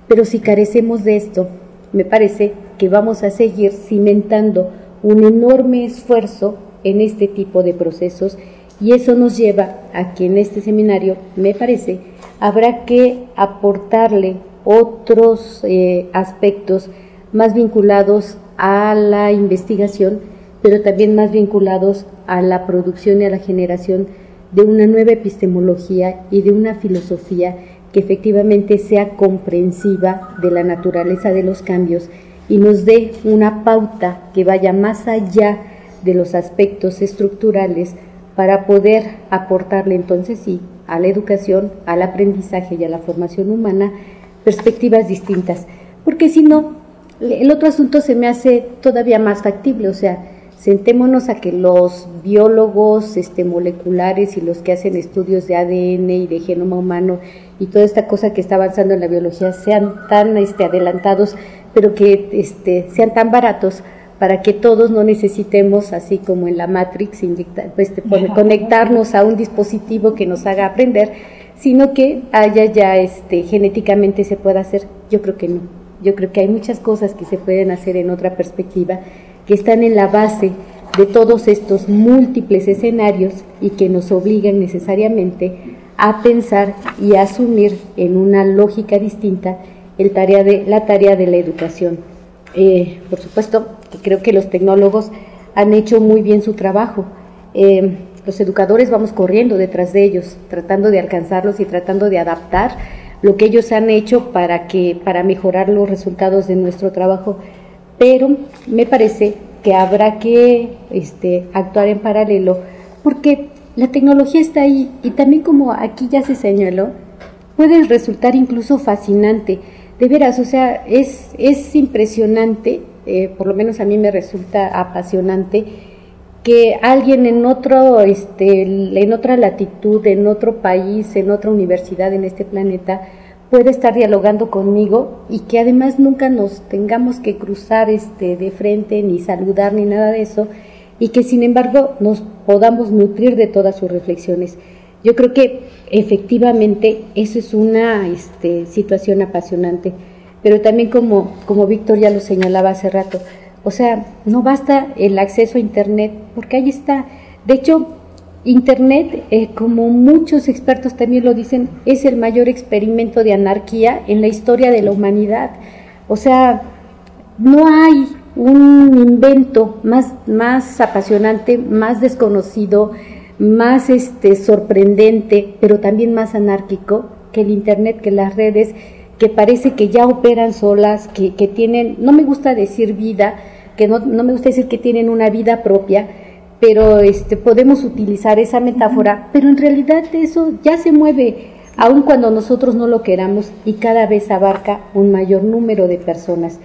Pero si carecemos de esto, me parece que vamos a seguir cimentando un enorme esfuerzo en este tipo de procesos y eso nos lleva a que en este seminario, me parece, habrá que aportarle otros eh, aspectos más vinculados a la investigación, pero también más vinculados a la producción y a la generación de una nueva epistemología y de una filosofía que efectivamente sea comprensiva de la naturaleza de los cambios y nos dé una pauta que vaya más allá de los aspectos estructurales para poder aportarle entonces sí a la educación, al aprendizaje y a la formación humana perspectivas distintas. Porque si no, el otro asunto se me hace todavía más factible, o sea, sentémonos a que los biólogos este, moleculares y los que hacen estudios de ADN y de genoma humano y toda esta cosa que está avanzando en la biología sean tan este, adelantados, pero que este, sean tan baratos para que todos no necesitemos, así como en la Matrix, pues, conectarnos a un dispositivo que nos haga aprender, sino que haya ya este, genéticamente se pueda hacer. Yo creo que no. Yo creo que hay muchas cosas que se pueden hacer en otra perspectiva, que están en la base de todos estos múltiples escenarios y que nos obligan necesariamente a pensar y a asumir en una lógica distinta el tarea de, la tarea de la educación. Eh, por supuesto, creo que los tecnólogos han hecho muy bien su trabajo. Eh, los educadores vamos corriendo detrás de ellos, tratando de alcanzarlos y tratando de adaptar lo que ellos han hecho para que para mejorar los resultados de nuestro trabajo. Pero me parece que habrá que este, actuar en paralelo porque la tecnología está ahí y también como aquí ya se señaló, puede resultar incluso fascinante. De veras, o sea, es, es impresionante, eh, por lo menos a mí me resulta apasionante, que alguien en otro, este, en otra latitud, en otro país, en otra universidad en este planeta, puede estar dialogando conmigo y que además nunca nos tengamos que cruzar este, de frente, ni saludar, ni nada de eso, y que sin embargo nos podamos nutrir de todas sus reflexiones. Yo creo que efectivamente eso es una este, situación apasionante, pero también como, como Víctor ya lo señalaba hace rato, o sea, no basta el acceso a Internet, porque ahí está. De hecho, Internet, eh, como muchos expertos también lo dicen, es el mayor experimento de anarquía en la historia de la humanidad. O sea, no hay un invento más, más apasionante, más desconocido, más este, sorprendente, pero también más anárquico que el Internet, que las redes, que parece que ya operan solas, que, que tienen, no me gusta decir vida, que no, no, me gusta decir que tienen una vida propia, pero este, podemos utilizar esa metáfora, pero en realidad eso ya se mueve, aun cuando nosotros no lo queramos, y cada vez abarca un mayor número de personas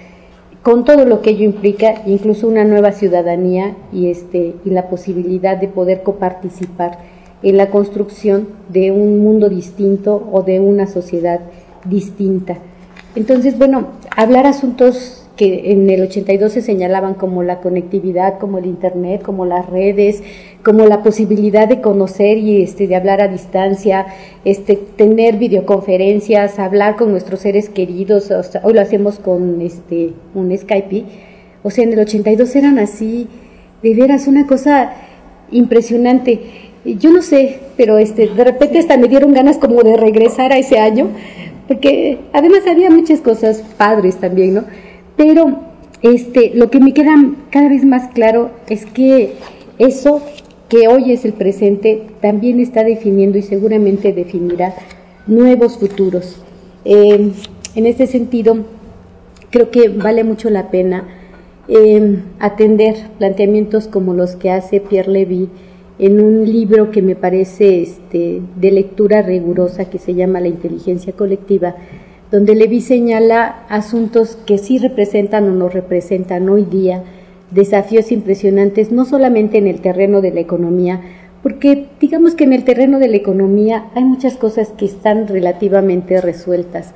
con todo lo que ello implica, incluso una nueva ciudadanía y, este, y la posibilidad de poder coparticipar en la construcción de un mundo distinto o de una sociedad distinta. Entonces, bueno, hablar asuntos que en el 82 se señalaban como la conectividad, como el Internet, como las redes, como la posibilidad de conocer y este, de hablar a distancia, este, tener videoconferencias, hablar con nuestros seres queridos, hoy lo hacemos con este, un Skype, o sea, en el 82 eran así, de veras, una cosa impresionante. Yo no sé, pero este, de repente hasta me dieron ganas como de regresar a ese año, porque además había muchas cosas padres también, ¿no? Pero este, lo que me queda cada vez más claro es que eso que hoy es el presente también está definiendo y seguramente definirá nuevos futuros. Em, en este sentido, creo que vale mucho la pena em, atender planteamientos como los que hace Pierre Levy en un libro que me parece este, de lectura rigurosa que se llama La inteligencia colectiva, donde Levi señala asuntos que sí representan o no representan hoy día desafíos impresionantes, no solamente en el terreno de la economía, porque digamos que en el terreno de la economía hay muchas cosas que están relativamente resueltas,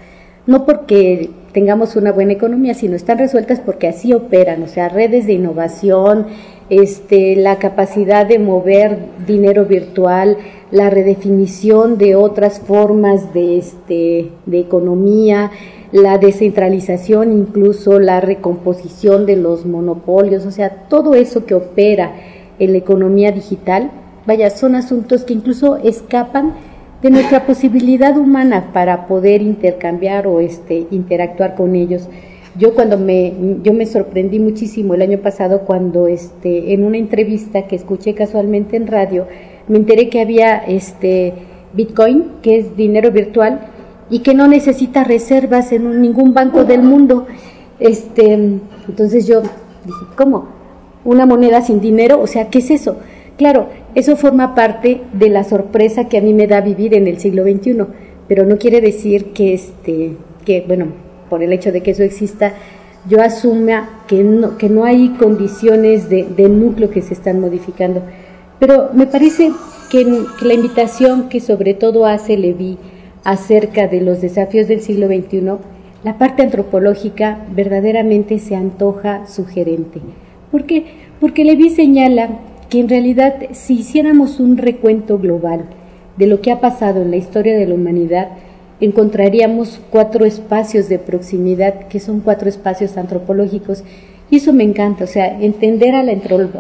no porque tengamos una buena economía, sino están resueltas porque así operan, o sea, redes de innovación, este, la capacidad de mover dinero virtual, la redefinición de otras formas de, este, de economía, la descentralización, incluso la recomposición de los monopolios, o sea, todo eso que opera en la economía digital, vaya, son asuntos que incluso escapan de nuestra posibilidad humana para poder intercambiar o este, interactuar con ellos. Yo cuando me, yo me sorprendí muchísimo el año pasado cuando este, en una entrevista que escuché casualmente en radio, me enteré que había este Bitcoin, que es dinero virtual, y que no necesita reservas en ningún banco del mundo. Este, entonces yo dije, ¿cómo? ¿Una moneda sin dinero? O sea, ¿qué es eso? Claro, eso forma parte de la sorpresa que a mí me da vivir en el siglo XXI, pero no quiere decir que, este, que bueno, por el hecho de que eso exista, yo asuma que no, que no hay condiciones de, núcleo que se están modificando. Pero me parece que, la invitación que sobre todo hace Levi acerca de los desafíos del siglo XXI, la parte antropológica verdaderamente se antoja sugerente. ¿Por qué? Porque Levi señala que en realidad si hiciéramos un recuento global de lo que ha pasado en la historia de la humanidad, encontraríamos cuatro espacios de proximidad, que son cuatro espacios antropológicos. Y eso me encanta, o sea, entender a la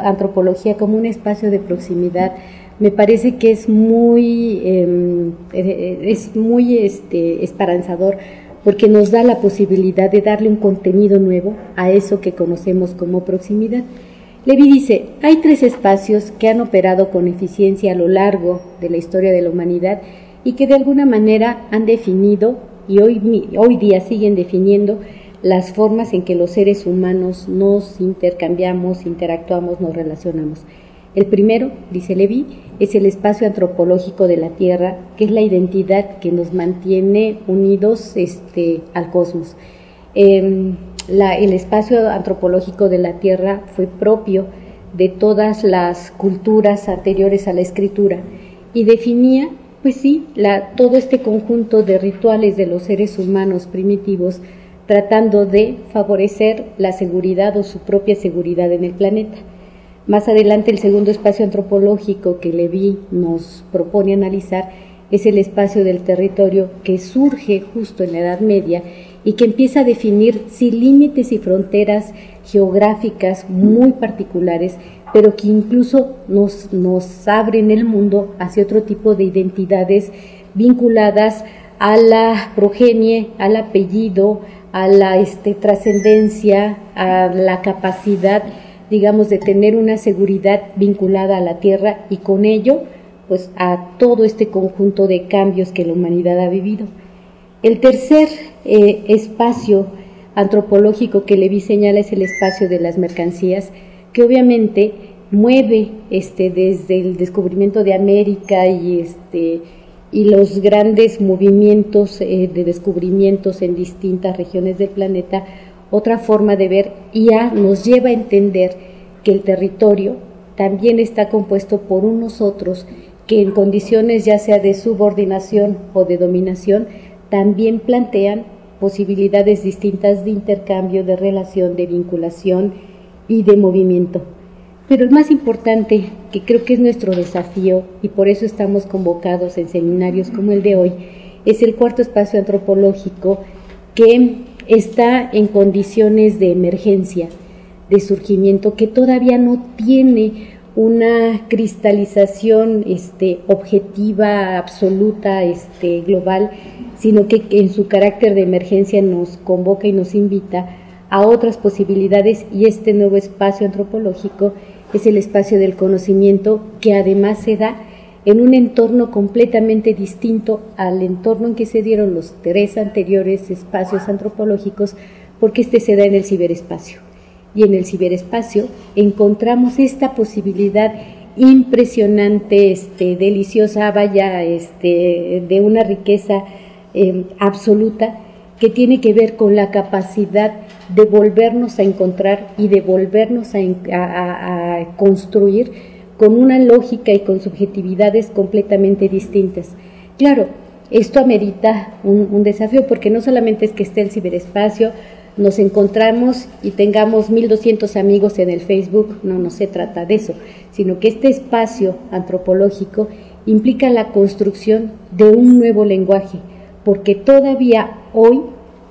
antropología como un espacio de proximidad me parece que es muy, em, eh, es muy este, esperanzador porque nos da la posibilidad de darle un contenido nuevo a eso que conocemos como proximidad. Levi dice, hay tres espacios que han operado con eficiencia a lo largo de la historia de la humanidad y que de alguna manera han definido y hoy, hoy día siguen definiendo las formas en que los seres humanos nos intercambiamos, interactuamos, nos relacionamos. El primero, dice Levi, es el espacio antropológico de la Tierra, que es la identidad que nos mantiene unidos este, al cosmos. Em, el espacio antropológico de la Tierra fue propio de todas las culturas anteriores a la escritura y definía, pues sí, todo este conjunto de rituales de los seres humanos primitivos tratando de favorecer la seguridad o su propia seguridad en el planeta. Más adelante el segundo espacio antropológico que Levi nos propone analizar es el espacio del territorio que surge justo en la Edad Media y que empieza a definir sí límites y fronteras geográficas muy particulares, pero que incluso nos, nos abren el mundo hacia otro tipo de identidades vinculadas a la progenie, al apellido, a la este, trascendencia, a la capacidad, digamos, de tener una seguridad vinculada a la tierra y con ello, pues a todo este conjunto de cambios que la humanidad ha vivido. El tercer eh, espacio antropológico que Levi señala es el espacio de las mercancías, que obviamente mueve este, desde el descubrimiento de América y, este, los grandes movimientos eh, de descubrimientos en distintas regiones del planeta, otra forma de ver y nos lleva a entender que el territorio también está compuesto por unos otros que en condiciones ya sea de subordinación o de dominación también plantean posibilidades distintas de intercambio, de relación, de vinculación y de movimiento. Pero el más importante, que creo que es nuestro desafío y por eso estamos convocados en seminarios como el de hoy, es el cuarto espacio antropológico que está en condiciones de emergencia, de surgimiento, que todavía no tiene una cristalización este, objetiva, absoluta, este, global, sino que en su carácter de emergencia nos convoca y nos invita a otras posibilidades y este nuevo espacio antropológico es el espacio del conocimiento que además se da en un entorno completamente distinto al entorno en que se dieron los tres anteriores espacios antropológicos, porque este se da en el ciberespacio y en el ciberespacio encontramos esta posibilidad impresionante, este, deliciosa, vaya, este, de una riqueza em, absoluta que tiene que ver con la capacidad de volvernos a encontrar y de volvernos a, construir con una lógica y con subjetividades completamente distintas. Claro, esto amerita un desafío porque no solamente es que esté el ciberespacio, nos encontramos y tengamos 1200 amigos en el Facebook, no, no se trata de eso, sino que este espacio antropológico implica la construcción de un nuevo lenguaje, porque todavía hoy,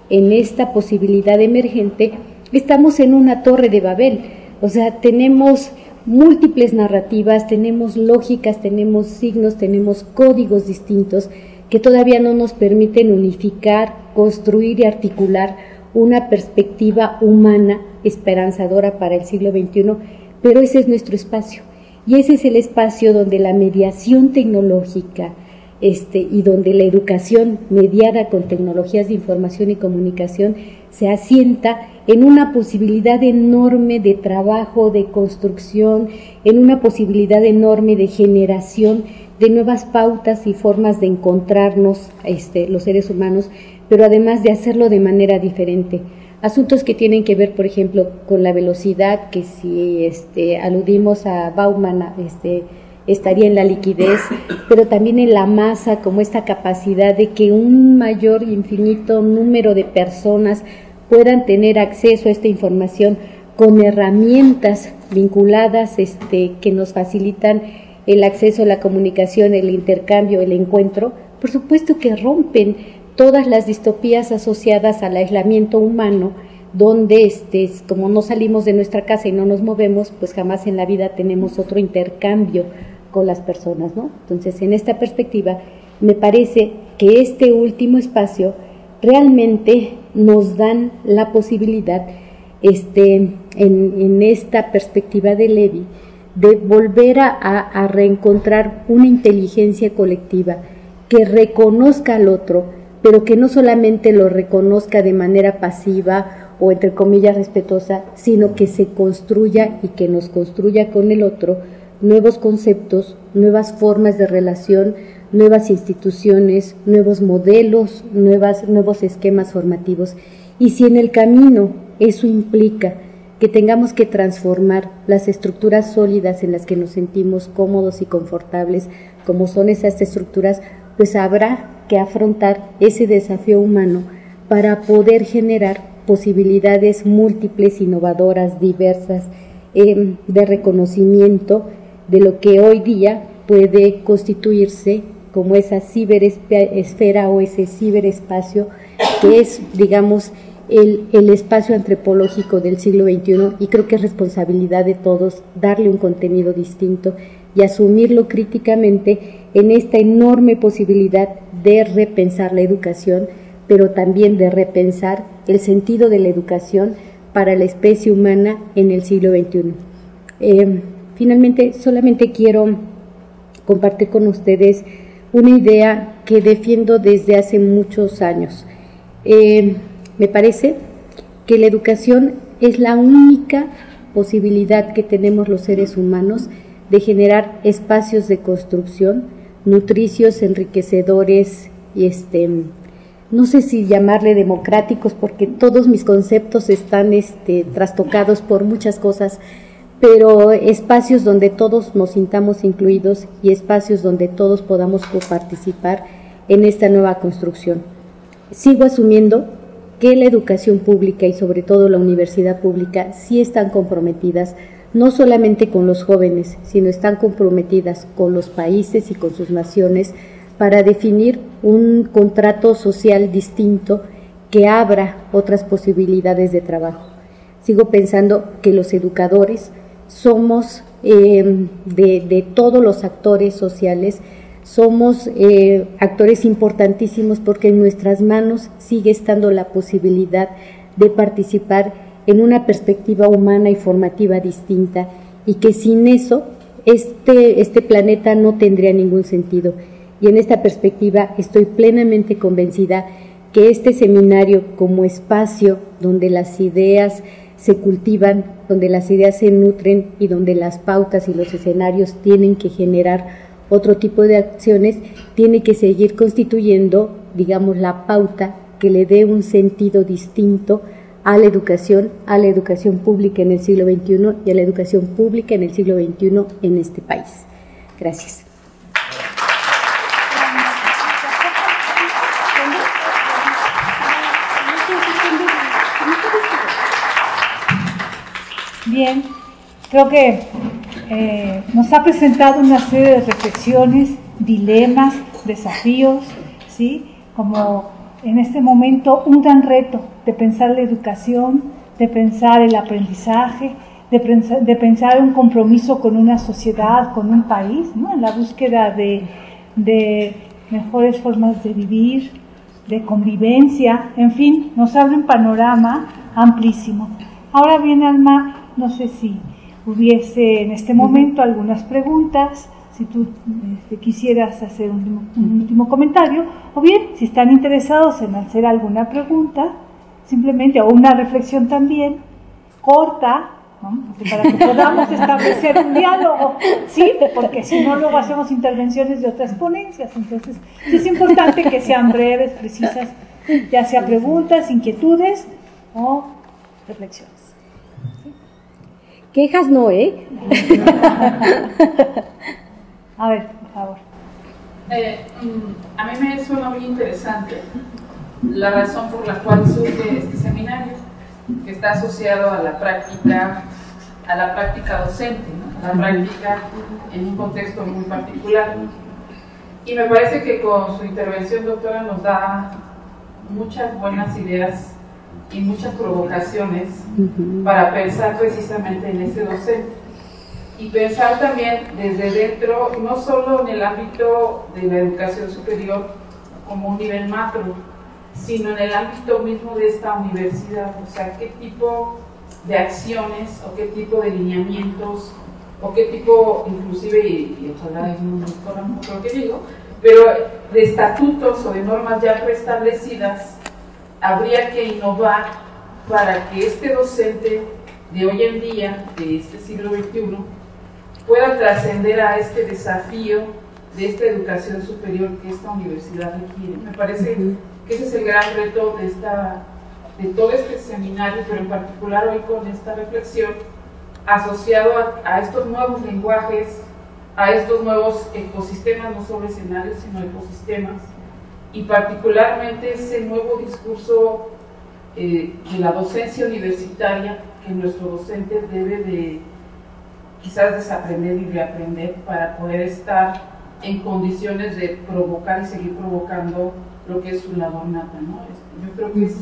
en esta posibilidad emergente, estamos en una torre de Babel, o sea, tenemos múltiples narrativas, tenemos lógicas, tenemos signos, tenemos códigos distintos que todavía no nos permiten unificar, construir y articular una perspectiva humana esperanzadora para el siglo XXI, pero ese es nuestro espacio. Y ese es el espacio donde la mediación tecnológica este, y donde la educación mediada con tecnologías de información y comunicación se asienta en una posibilidad enorme de trabajo, de construcción, en una posibilidad enorme de generación de nuevas pautas y formas de encontrarnos este, los seres humanos, pero además de hacerlo de manera diferente. Asuntos que tienen que ver, por ejemplo, con la velocidad, que si este, aludimos a Bauman, este, estaría en la liquidez, pero también en la masa, como esta capacidad de que un mayor infinito número de personas puedan tener acceso a esta información con herramientas vinculadas este, que nos facilitan el acceso a la comunicación, el intercambio, el encuentro, por supuesto que rompen todas las distopías asociadas al aislamiento humano, donde este, como no salimos de nuestra casa y no nos movemos, pues jamás en la vida tenemos otro intercambio con las personas, ¿no? Entonces, en esta perspectiva, me parece que este último espacio realmente nos dan la posibilidad, este, en, esta perspectiva de Levi, de volver a, a, reencontrar una inteligencia colectiva que reconozca al otro, pero que no solamente lo reconozca de manera pasiva o entre comillas respetuosa, sino que se construya y que nos construya con el otro nuevos conceptos, nuevas formas de relación, nuevas instituciones, nuevos modelos, nuevas, nuevos esquemas formativos. Y si en el camino eso implica que tengamos que transformar las estructuras sólidas en las que nos sentimos cómodos y confortables, como son esas estructuras, pues habrá que afrontar ese desafío humano para poder generar posibilidades múltiples, innovadoras, diversas, eh, de reconocimiento de lo que hoy día puede constituirse como esa ciberesfera o ese ciberespacio que es, digamos, el, el, espacio antropológico del siglo XXI y creo que es responsabilidad de todos darle un contenido distinto y asumirlo críticamente en esta enorme posibilidad de repensar la educación, pero también de repensar el sentido de la educación para la especie humana en el siglo XXI. Eh, finalmente, solamente quiero compartir con ustedes una idea que defiendo desde hace muchos años. Eh, me parece que la educación es la única posibilidad que tenemos los seres humanos de generar espacios de construcción, nutricios, enriquecedores y este no sé si llamarle democráticos porque todos mis conceptos están este, trastocados por muchas cosas pero espacios donde todos nos sintamos incluidos y espacios donde todos podamos participar en esta nueva construcción. Sigo asumiendo que la educación pública y sobre todo la universidad pública sí están comprometidas no solamente con los jóvenes, sino están comprometidas con los países y con sus naciones para definir un contrato social distinto que abra otras posibilidades de trabajo. Sigo pensando que los educadores somos eh, de, todos los actores sociales, somos eh, actores importantísimos porque en nuestras manos sigue estando la posibilidad de participar en una perspectiva humana y formativa distinta y que sin eso este, este planeta no tendría ningún sentido. Y en esta perspectiva estoy plenamente convencida que este seminario como espacio donde las ideas se cultivan, donde las ideas se nutren y donde las pautas y los escenarios tienen que generar otro tipo de acciones, tiene que seguir constituyendo, digamos, la pauta que le dé un sentido distinto a la educación, a la educación pública en el siglo XXI y a la educación pública en el siglo XXI en este país. Gracias. Bien, creo que eh, nos ha presentado una serie de reflexiones, dilemas, desafíos, ¿sí? Como en este momento un gran reto de pensar la educación, de pensar el aprendizaje, de pensar, de pensar un compromiso con una sociedad, con un país, ¿no? en la búsqueda de, de mejores formas de vivir, de convivencia, en fin, nos abre un panorama amplísimo. Ahora bien, Alma, no sé si hubiese en este momento algunas preguntas, si tú este, quisieras hacer un, último comentario, o bien si están interesados en hacer alguna pregunta, simplemente, o una reflexión también, corta, para que podamos establecer un diálogo, ¿sí? Porque si no, luego hacemos intervenciones de otras ponencias. Entonces, es importante que sean breves, precisas, ya sea preguntas, inquietudes o reflexiones. Quejas no, ¿eh? A ver, por favor. Eh, mm, a mí me suena muy interesante la razón por la cual surge este seminario, que está asociado a la práctica, a la práctica docente, a la práctica en un contexto muy particular. Y me parece que con su intervención, doctora, nos da muchas buenas ideas y muchas provocaciones para pensar precisamente en ese docente. Y pensar también desde dentro, no solo en el ámbito de la educación superior como un nivel macro, sino en el ámbito mismo de esta universidad. O sea, qué tipo de acciones o qué tipo de lineamientos o qué tipo, inclusive, y, ojalá no lo que digo, pero de estatutos o de normas ya preestablecidas habría que innovar para que este docente de hoy en día, de este siglo XXI, pueda trascender a este desafío de esta educación superior que esta universidad requiere. Me parece que ese es el gran reto de, esta, de todo este seminario, pero en particular hoy con esta reflexión, asociado a, a estos nuevos lenguajes, a estos nuevos ecosistemas, no solo escenarios, sino ecosistemas, y particularmente ese nuevo discurso eh, de la docencia universitaria que nuestro docente debe de quizás desaprender y reaprender para poder estar en condiciones de provocar y seguir provocando lo que es su labor nata. ¿no? Yo creo que es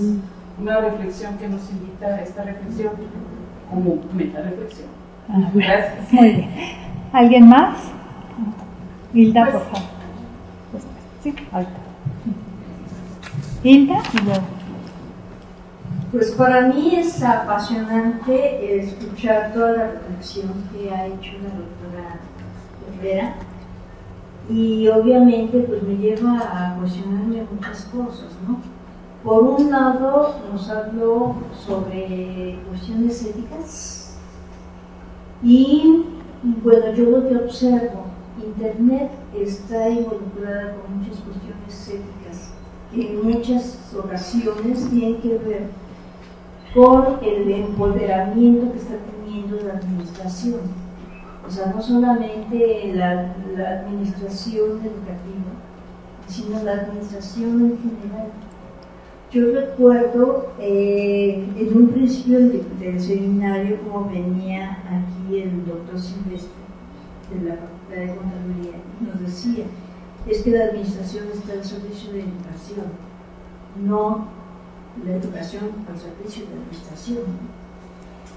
una reflexión que nos invita a esta reflexión como meta reflexión. Ah, Gracias. Muy bien. ¿Alguien más? Hilda, pues, por favor. Sí, ahorita. Hilda Pues para mí es apasionante escuchar toda la reflexión que ha hecho la doctora Herrera y obviamente pues me lleva a cuestionarme muchas cosas, ¿no? Por un lado nos habló sobre cuestiones éticas y bueno, yo lo que observo, Internet está involucrada con muchas cuestiones éticas en muchas ocasiones tienen que ver con el empoderamiento que está teniendo la administración. O sea, no solamente la, administración educativa, sino la administración en general. Yo recuerdo eh, en un principio del, seminario como venía aquí el doctor Silvestre de la Facultad de Contaduría nos decía, es que la administración está al servicio de la educación, no la educación al servicio de la administración.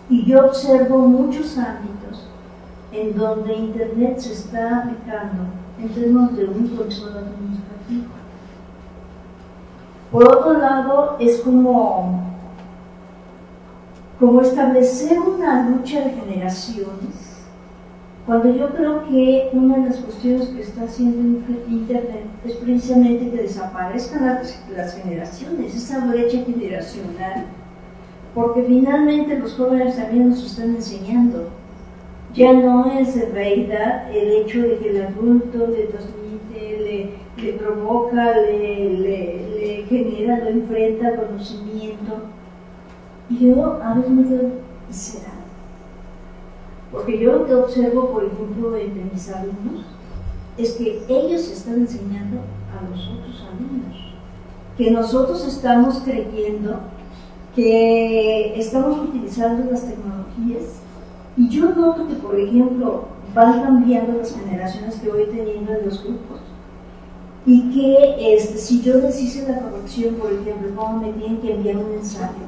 Y yo observo muchos ámbitos en donde Internet se está aplicando en términos de un control administrativo. Por otro lado, es como, como establecer una lucha de generaciones cuando yo creo que una de las cuestiones que está haciendo Internet es precisamente que desaparezcan las, generaciones, esa brecha generacional, porque finalmente los jóvenes también nos están enseñando. Ya no es de realidad el hecho de que el adulto le transmite, le, provoca, le, le, genera, lo enfrenta conocimiento. Yo a veces me ¿será? Porque yo lo que observo, por ejemplo, entre mis alumnos, es que ellos están enseñando a los otros alumnos, que nosotros estamos creyendo que estamos utilizando las tecnologías. Y yo noto que, por ejemplo, van cambiando las generaciones que voy teniendo en los grupos. Y que este, si yo les hice la corrección, por ejemplo, cómo me tienen que enviar un mensaje,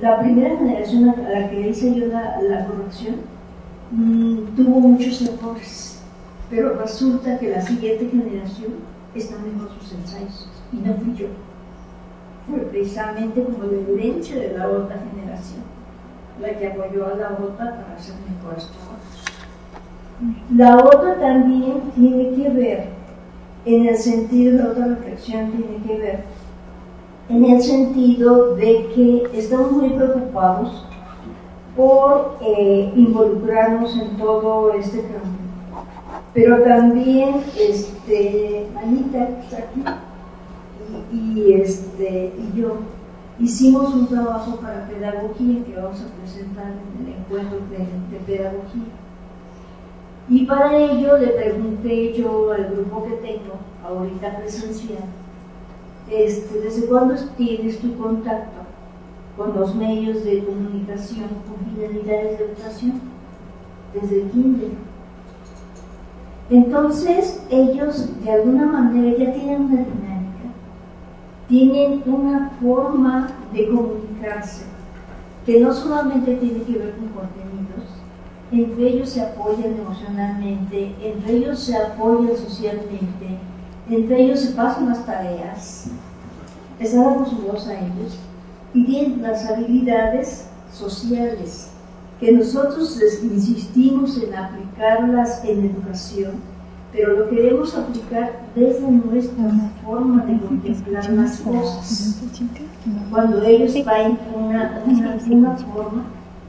la primera generación a la que hice yo la, corrección mm, tuvo muchos errores, pero resulta que la siguiente generación están mejor sus ensayos. Y no fui yo. Fue precisamente como la herencia de la otra generación, la que apoyó a la otra para hacer mejores trabajos. La otra también tiene que ver, en el sentido, la otra reflexión tiene que ver, en el sentido de que estamos muy preocupados por eh, involucrarnos en todo este cambio pero también este, Anita, está aquí, y, este, y yo hicimos un trabajo para pedagogía que vamos a presentar en el encuentro de, pedagogía. Y para ello le pregunté yo al grupo que tengo, ahorita presencial, este, ¿desde cuándo tienes tu contacto con los medios de comunicación con finalidades de educación? Desde el kinder entonces ellos de alguna manera ya tienen una dinámica, tienen una forma de comunicarse que no solamente tiene que ver con contenidos, entre ellos se apoyan emocionalmente, entre ellos se apoyan socialmente, entre ellos se pasan las tareas, les damos su voz a ellos y tienen las habilidades sociales que nosotros les insistimos en aplicarlas en educación, pero lo queremos aplicar desde nuestra forma de contemplar las cosas. Cuando ellos traen una, una, forma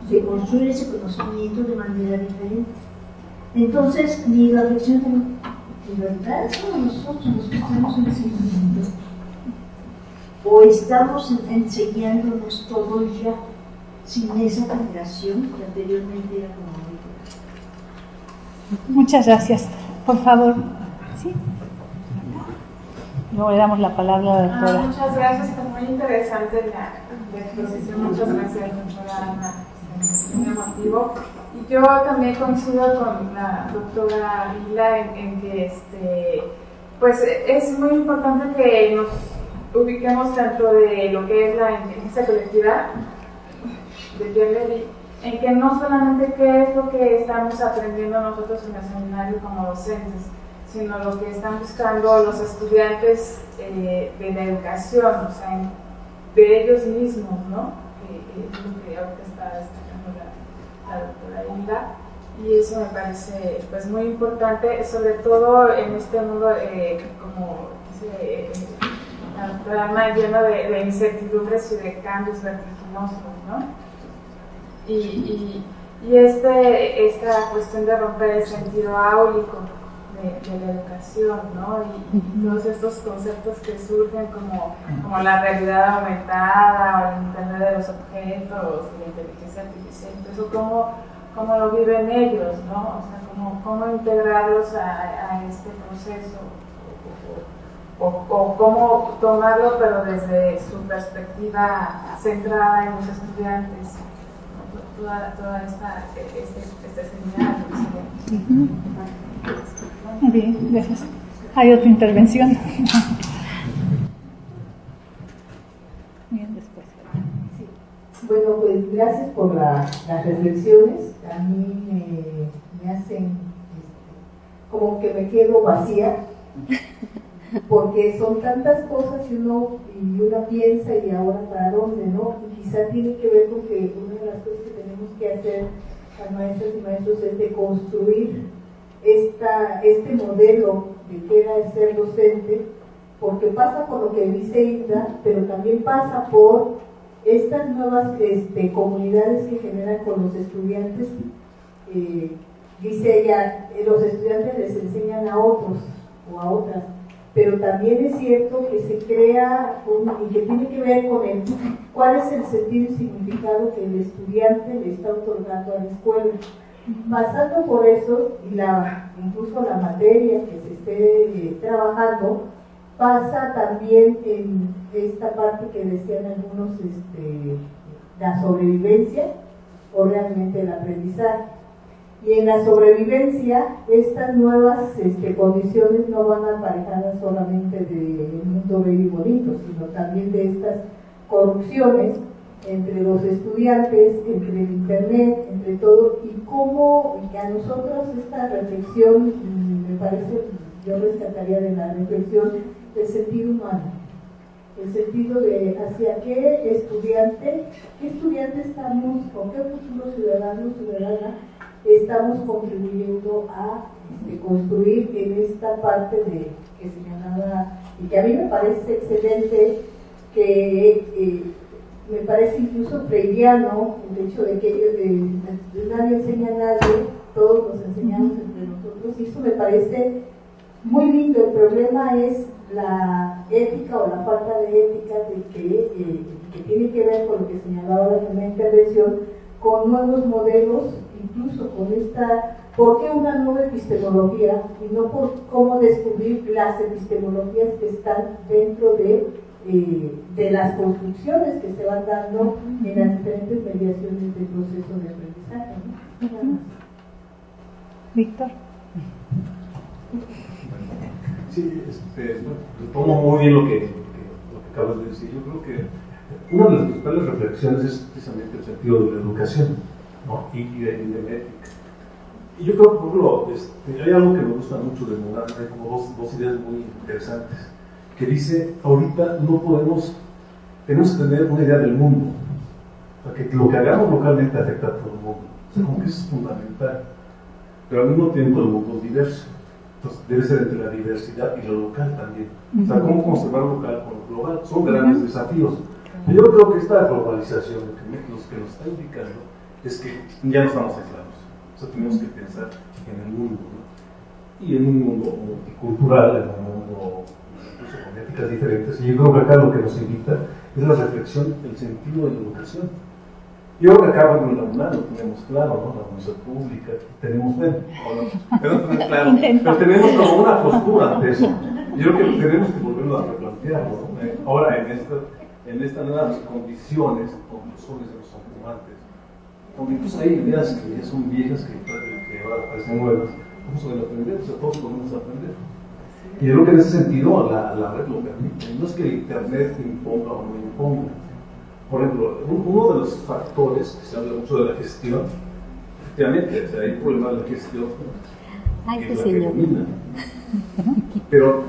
de construir ese conocimiento de manera diferente. Entonces, mi reflexión ¿de verdad somos nosotros los que estamos enseñando? ¿O estamos enseñándonos todo ya? sin esa generación que anteriormente era como Muchas gracias. Por favor. ¿Sí? Luego le damos la palabra a la doctora. Ah, muchas gracias, fue muy interesante la, exposición. Muchas gracias, doctora Ana. Muy emotivo. Yo también coincido con la doctora Vila en, que este, pues es muy importante que nos ubiquemos dentro de lo que es la inteligencia colectiva de Pierre en que no solamente qué es lo que estamos aprendiendo nosotros en el seminario como docentes, sino lo que están buscando los estudiantes eh, de la educación, o sea, de ellos mismos, ¿no? Que, es lo que ahorita está destacando la, doctora Hilda. Y eso me parece pues, muy importante, sobre todo en este mundo, eh, como dice eh, la doctora lleno de, de incertidumbres y de cambios vertiginosos, ¿no? y, y, este, esta cuestión de romper el sentido áulico de, la educación, ¿no? Y, todos estos conceptos que surgen como, como la realidad aumentada o el Internet de los objetos, la inteligencia artificial, eso cómo, cómo lo viven ellos, ¿no? O sea, cómo, cómo integrarlos a, a este proceso. O, o, cómo tomarlo pero desde su perspectiva centrada en los estudiantes toda, toda esta, este, este seminario. Bien, gracias. ¿Hay otra intervención? Bueno, pues gracias por la, las reflexiones. A mí me, hacen este, como que me quedo vacía porque son tantas cosas y uno, y uno piensa y ahora para dónde, ¿no? Y quizá tiene que ver con que una de las cosas que tenemos que hacer las maestras y maestros es de construir esta, este modelo de que era ser docente, porque pasa por lo que dice Hilda, pero también pasa por estas nuevas este, comunidades que generan con los estudiantes. Eh, dice ella, los estudiantes les enseñan a otros o a otras pero también es cierto que se crea y que tiene que ver con el, cuál es el sentido y significado que el estudiante le está otorgando a la escuela. Pasando por eso, y la, incluso la materia que se esté eh, trabajando, pasa también en esta parte que decían algunos, este, la sobrevivencia o realmente el aprendizaje. Y en la sobrevivencia, estas nuevas este, condiciones no van aparejadas solamente del mundo bello y bonito, sino también de estas corrupciones entre los estudiantes, entre el Internet, entre todo, y cómo y a nosotros esta reflexión me parece yo rescataría de la reflexión el sentido humano, el sentido de hacia qué estudiante, qué estudiante estamos, con qué futuro ciudadano ciudadana estamos contribuyendo a este, construir en esta parte de que señalaba y que a mí me parece excelente que eh, me parece incluso freudiano el hecho de que eh, nadie enseña a nadie, todos nos enseñamos entre nosotros, y eso me parece muy lindo. El problema es la ética o la falta de ética de que, eh, que tiene que ver con lo que señalaba la primera intervención, con nuevos modelos, incluso con esta, ¿por qué una nueva epistemología? Y no por cómo descubrir las epistemologías que están dentro de eh, de las construcciones que se van dando en las diferentes mediaciones del proceso de aprendizaje. Víctor. Sí, este, tomo muy bien lo que, lo que acabas de decir. Yo creo que una de las principales reflexiones es precisamente el sentido de la educación ¿no? y, de, la ética. Y yo creo por ejemplo, este, hay algo que me gusta mucho de Morán, hay como dos, ideas muy interesantes que dice, ahorita no podemos, tenemos que tener una idea del mundo, que lo que hagamos localmente afecta a todo el mundo. O sea, como que es fundamental. Pero al mismo tiempo el mundo es diverso. Debe ser entre la diversidad y lo local también. O sea, cómo conservar lo local con lo global. Son grandes desafíos. Yo creo que esta globalización lo que, nos está indicando es que ya no estamos aislados. O sea, tenemos que pensar en el mundo. ¿no? Y en un mundo multicultural, en un mundo con éticas diferentes. Y yo creo que acá lo que nos invita es la reflexión del sentido de la educación. Yo creo que acá, bueno, en la UNAM lo tenemos claro, ¿no? La universidad pública, tenemos, bueno, pero, tenemos claro, pero tenemos como una postura ante eso. Yo creo que tenemos que volverlo a replantear, ¿no? Eh, ahora, en, esta, en estas nuevas condiciones, conclusiones de los ocupantes, donde incluso hay ideas que ya son viejas, que, que ahora parecen nuevas, vamos a aprender, o sea, todos podemos aprender. Y yo creo que en ese sentido la, la red lo permite. No es que el Internet imponga o no imponga. Por ejemplo, uno de los factores que se habla mucho de la gestión, efectivamente, o sea, hay un problema de la gestión Ay, que es la Pero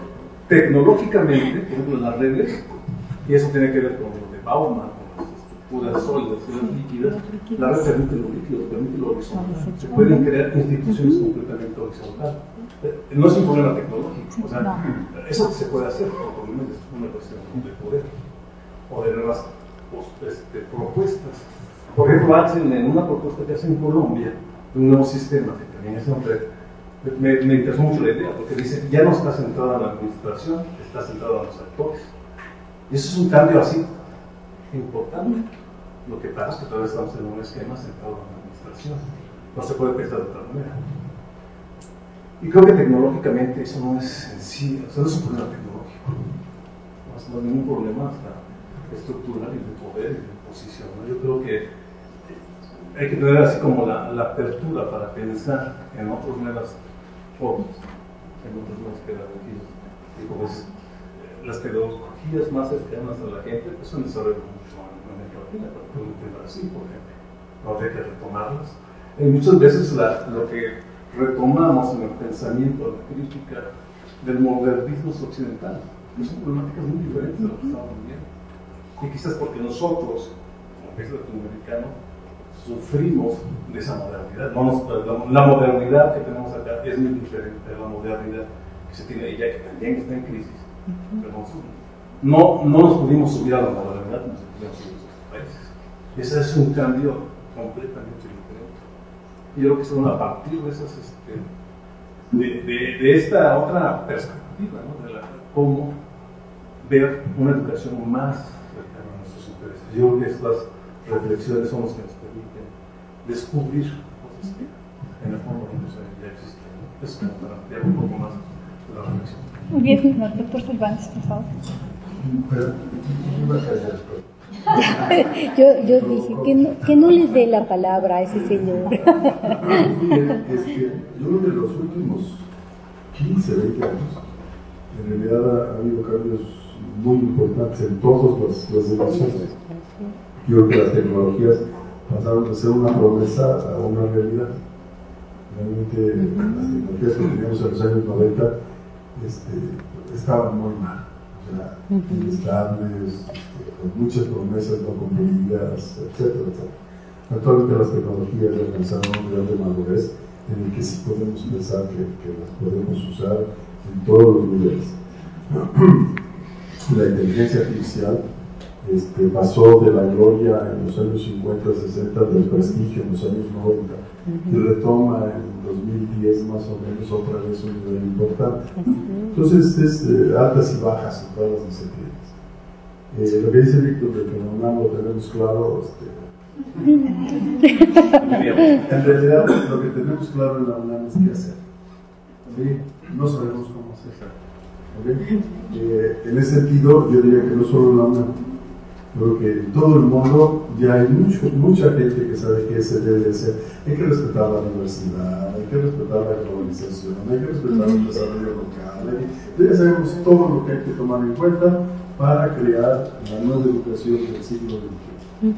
tecnológicamente, por ejemplo, las redes, y eso tiene que ver con lo de Bauman, con las estructuras sólidas las líquidas, la red permite lo líquido, permite lo horizontal. Se pueden crear instituciones completamente horizontales no es un problema tecnológico, o sea, eso se puede hacer, pero es una cuestión de poder o de nuevas este, propuestas. Por ejemplo, hacen en una propuesta que hacen en Colombia, un nuevo sistema que también es un red, me, me interesó mucho la idea, porque dice, ya no está centrada en la administración, está centrada en los actores. Y eso es un cambio así importante. Lo que pasa es que todavía estamos en un esquema centrado en la administración. No se puede pensar de otra manera. Y creo que tecnológicamente eso no es sencillo, o sea, no es un problema tecnológico, no es ningún problema hasta estructural y de poder y de posición. Yo creo que hay que tener así como la, apertura para pensar en otras nuevas formas, en otras nuevas pedagogías. Pues, las pedagogías más cercanas a la gente pues, han desarrollado mucho en América Latina, en Brasil, por ejemplo. No habría que retomarlas. Y muchas veces lo que retomamos en el pensamiento, la crítica del modernismo occidental, son problemáticas muy diferentes de lo que estamos viviendo. Y quizás porque nosotros, como país latinoamericano, sufrimos de esa modernidad. la, modernidad que tenemos acá es muy diferente a la modernidad que se tiene allá, que también está en crisis. Pero no, no nos pudimos subir a la modernidad se pudimos subir a esos países. Ese es un cambio completamente y yo creo que son a partir de esas, este, de, de, esta otra perspectiva, ¿no? de la, cómo ver una educación más cercana a nuestros intereses. Yo creo que estas reflexiones son las que nos permiten descubrir cosas que en la forma en que ya existen. ¿no? Es como para ampliar un poco más la reflexión. Muy bien, doctor Cervantes, por favor. Yo, yo dije que no, que no les dé la palabra a ese señor. es que yo creo que en los últimos 15, 20 años, en realidad ha, habido cambios muy importantes en todas las, las dimensiones. Yo creo que las tecnologías pasaron de ser una promesa a una realidad. Realmente las tecnologías que teníamos en los años 90 este, estaban muy mal, o sea, inestables, este, con muchas promesas no cumplidas, etcétera, etcétera. Actualmente las tecnologías alcanzaron un nivel de madurez en el que sí podemos pensar que, que las podemos usar en todos los niveles. La inteligencia artificial este, pasó de la gloria en los años 50, 60, del prestigio en los años 90 y retoma en 2010 más o menos otra vez un nivel importante. Entonces es eh, altas y bajas en todas las disciplinas. Eh, lo que dice Víctor de que no lo tenemos claro, este, en realidad lo que tenemos claro en la UNAM es qué hacer. No sabemos cómo hacer. Eh, en ese sentido, yo diría que no solo la UNAM, Creo que en todo el mundo ya hay mucho, mucha gente que sabe que se debe hacer. Hay que respetar la universidad, hay que respetar la globalización, hay que respetar el desarrollo local. Ya sabemos todo lo que hay que tomar en cuenta para crear la nueva educación del siglo XXI.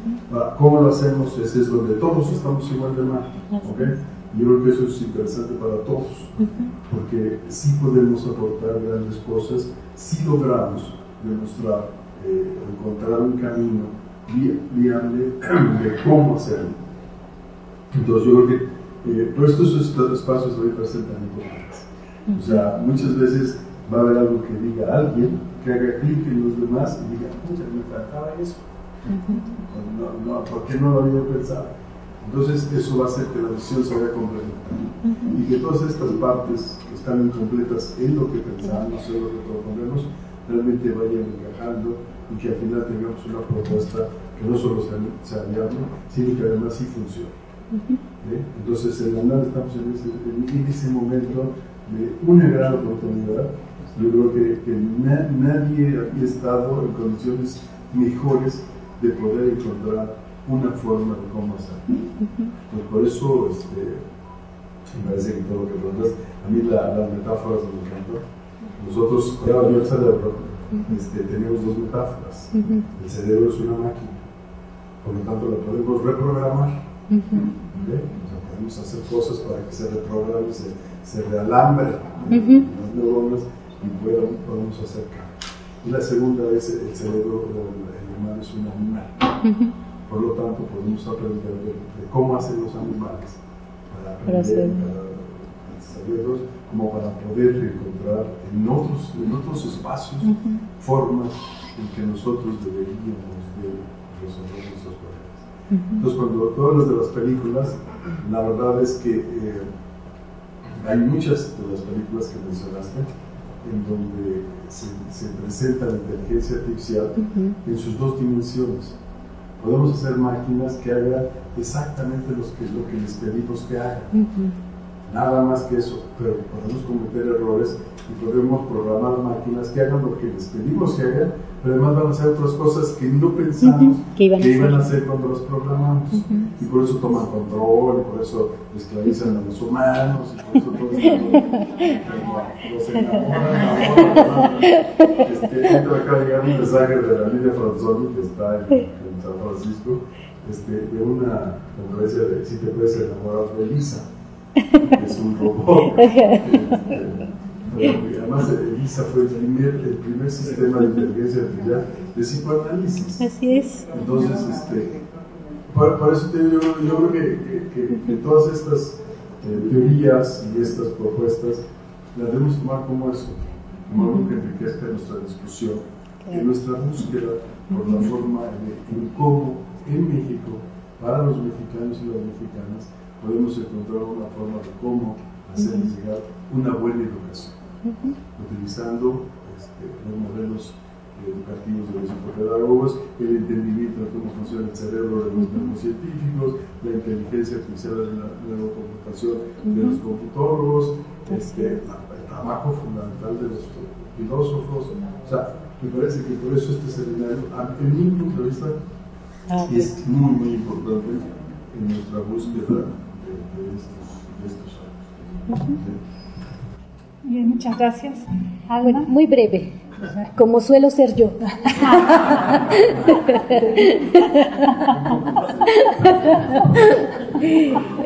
¿Cómo lo hacemos? Ese es donde todos estamos igual de mal. ¿okay? Yo creo que eso es interesante para todos, porque sí podemos aportar grandes cosas si logramos demostrar eh, encontrar un camino viable de cómo hacerlo. Entonces yo creo que eh, todos estos espacios hoy parecen tan importantes. O sea, muchas veces va a haber algo que diga alguien, que haga clic en los demás y diga, pucha, me faltaba eso. no, no, ¿Por qué no lo había pensado? Entonces eso va a hacer que la visión se vaya complementando y que todas estas partes que están incompletas en lo que pensamos, en lo que proponemos, realmente vayan encajando y que al final tengamos una propuesta que no solo sea, viable, sino que además sí funcione. Entonces, en la estamos en ese, en ese, momento de una gran oportunidad. Yo creo que, que nadie había estado en condiciones mejores de poder encontrar una forma de cómo hacerlo. Pues por eso, este, me parece que todo lo que preguntas, a mí la, las metáforas me encantan. Nosotros, ya el cerebro, este, tenemos dos metáforas. El cerebro es una máquina, por lo tanto la podemos reprogramar. podemos hacer cosas para que se reprograme, se, se realambre las neuronas y podamos hacer cambio. Y la segunda es el cerebro, el, humano es un animal. Por lo tanto, podemos aprender de, cómo hacen los animales para aprender, para, como para poder encontrar en otros, en otros espacios formas en que nosotros deberíamos de resolver nuestros problemas. Entonces, cuando tú hablas de las películas, la verdad es que eh, hay muchas de las películas que mencionaste en donde se, se presenta la inteligencia artificial en sus dos dimensiones. Podemos hacer máquinas que hagan exactamente lo que, lo que les pedimos que hagan nada más que eso, pero podemos cometer errores y podemos programar máquinas que hagan lo que les pedimos que hagan, pero además van a hacer otras cosas que no pensamos que, iban, a hacer cuando las programamos. Y por eso toman control, y por eso esclavizan a los humanos, y por eso todos los enamoran. Este, acá, digamos, un mensaje de la Lidia Franzoni, que está en, en San Francisco, este, de una conferencia de si te puedes enamorar de Lisa es un robot. Este, además, ELISA fue el primer, el primer sistema de inteligencia artificial de psicoanálisis. Así es. Entonces, este, por, eso te yo, yo creo que, que, todas estas eh, teorías y estas propuestas las debemos tomar como eso, como algo que enriquezca nuestra discusión, que nuestra búsqueda por la forma en cómo en México, para los mexicanos y las mexicanas, podemos encontrar una forma de cómo hacerles llegar una buena educación, utilizando este, los modelos educativos de los psicopedagogos, el entendimiento de cómo funciona el cerebro de los neurocientíficos, la inteligencia artificial de la neurocomputación de los computólogos, este, el trabajo fundamental de los filósofos. O sea, me parece que por eso este seminario, en mi punto de vista, ah, es muy, muy importante en nuestra búsqueda Bien, muchas gracias. muy breve, como suelo ser yo.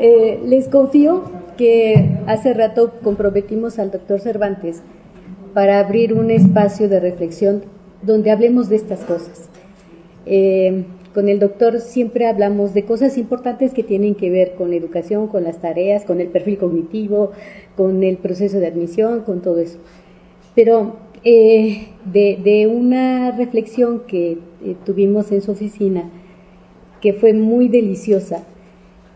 Eh, les confío que hace rato comprometimos al doctor Cervantes para abrir un espacio de reflexión donde hablemos de estas cosas. Eh, con el doctor siempre hablamos de cosas importantes que tienen que ver con la educación, con las tareas, con el perfil cognitivo, con el proceso de admisión, con todo eso. Pero eh, de, una reflexión que eh, tuvimos en su oficina, que fue muy deliciosa,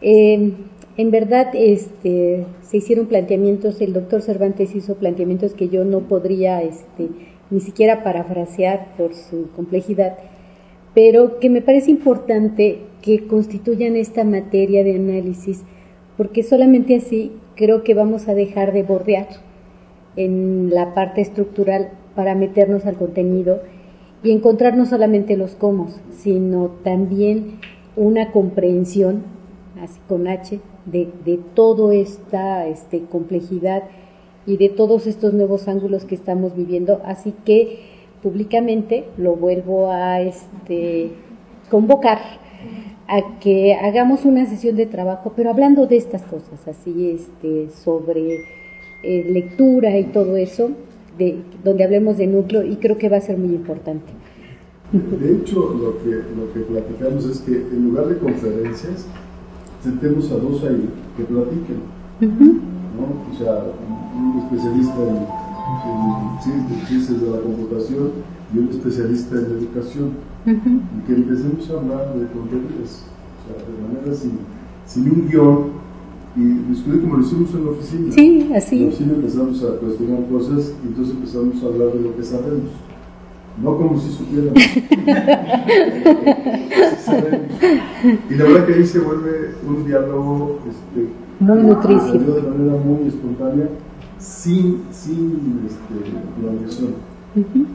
eh, en verdad este, se hicieron planteamientos, el doctor Cervantes hizo planteamientos que yo no podría este, ni siquiera parafrasear por su complejidad pero que me parece importante que constituyan esta materia de análisis, porque solamente así creo que vamos a dejar de bordear en la parte estructural para meternos al contenido y encontrar no solamente los cómo, sino también una comprensión, así con H, de, de toda esta este, complejidad y de todos estos nuevos ángulos que estamos viviendo. Así que públicamente lo vuelvo a este, convocar a que hagamos una sesión de trabajo, pero hablando de estas cosas, así este, sobre eh, lectura y todo eso, de, donde hablemos de núcleo, y creo que va a ser muy importante. De hecho, lo que, lo que platicamos es que en lugar de conferencias, sentemos a dos ahí que platiquen. ¿no? O sea, un especialista en en ciencias de la computación y un especialista en educación, y que empecemos a hablar de tonterías, o sea, de manera sin, sin un guion, y discutir como lo hicimos en la oficina. Sí, así. En la oficina empezamos a cuestionar cosas y entonces empezamos a hablar de lo que sabemos. No como si supiéramos. y la verdad que ahí se vuelve un diálogo este, muy nutricio. De manera muy espontánea sin, sin este, planeación.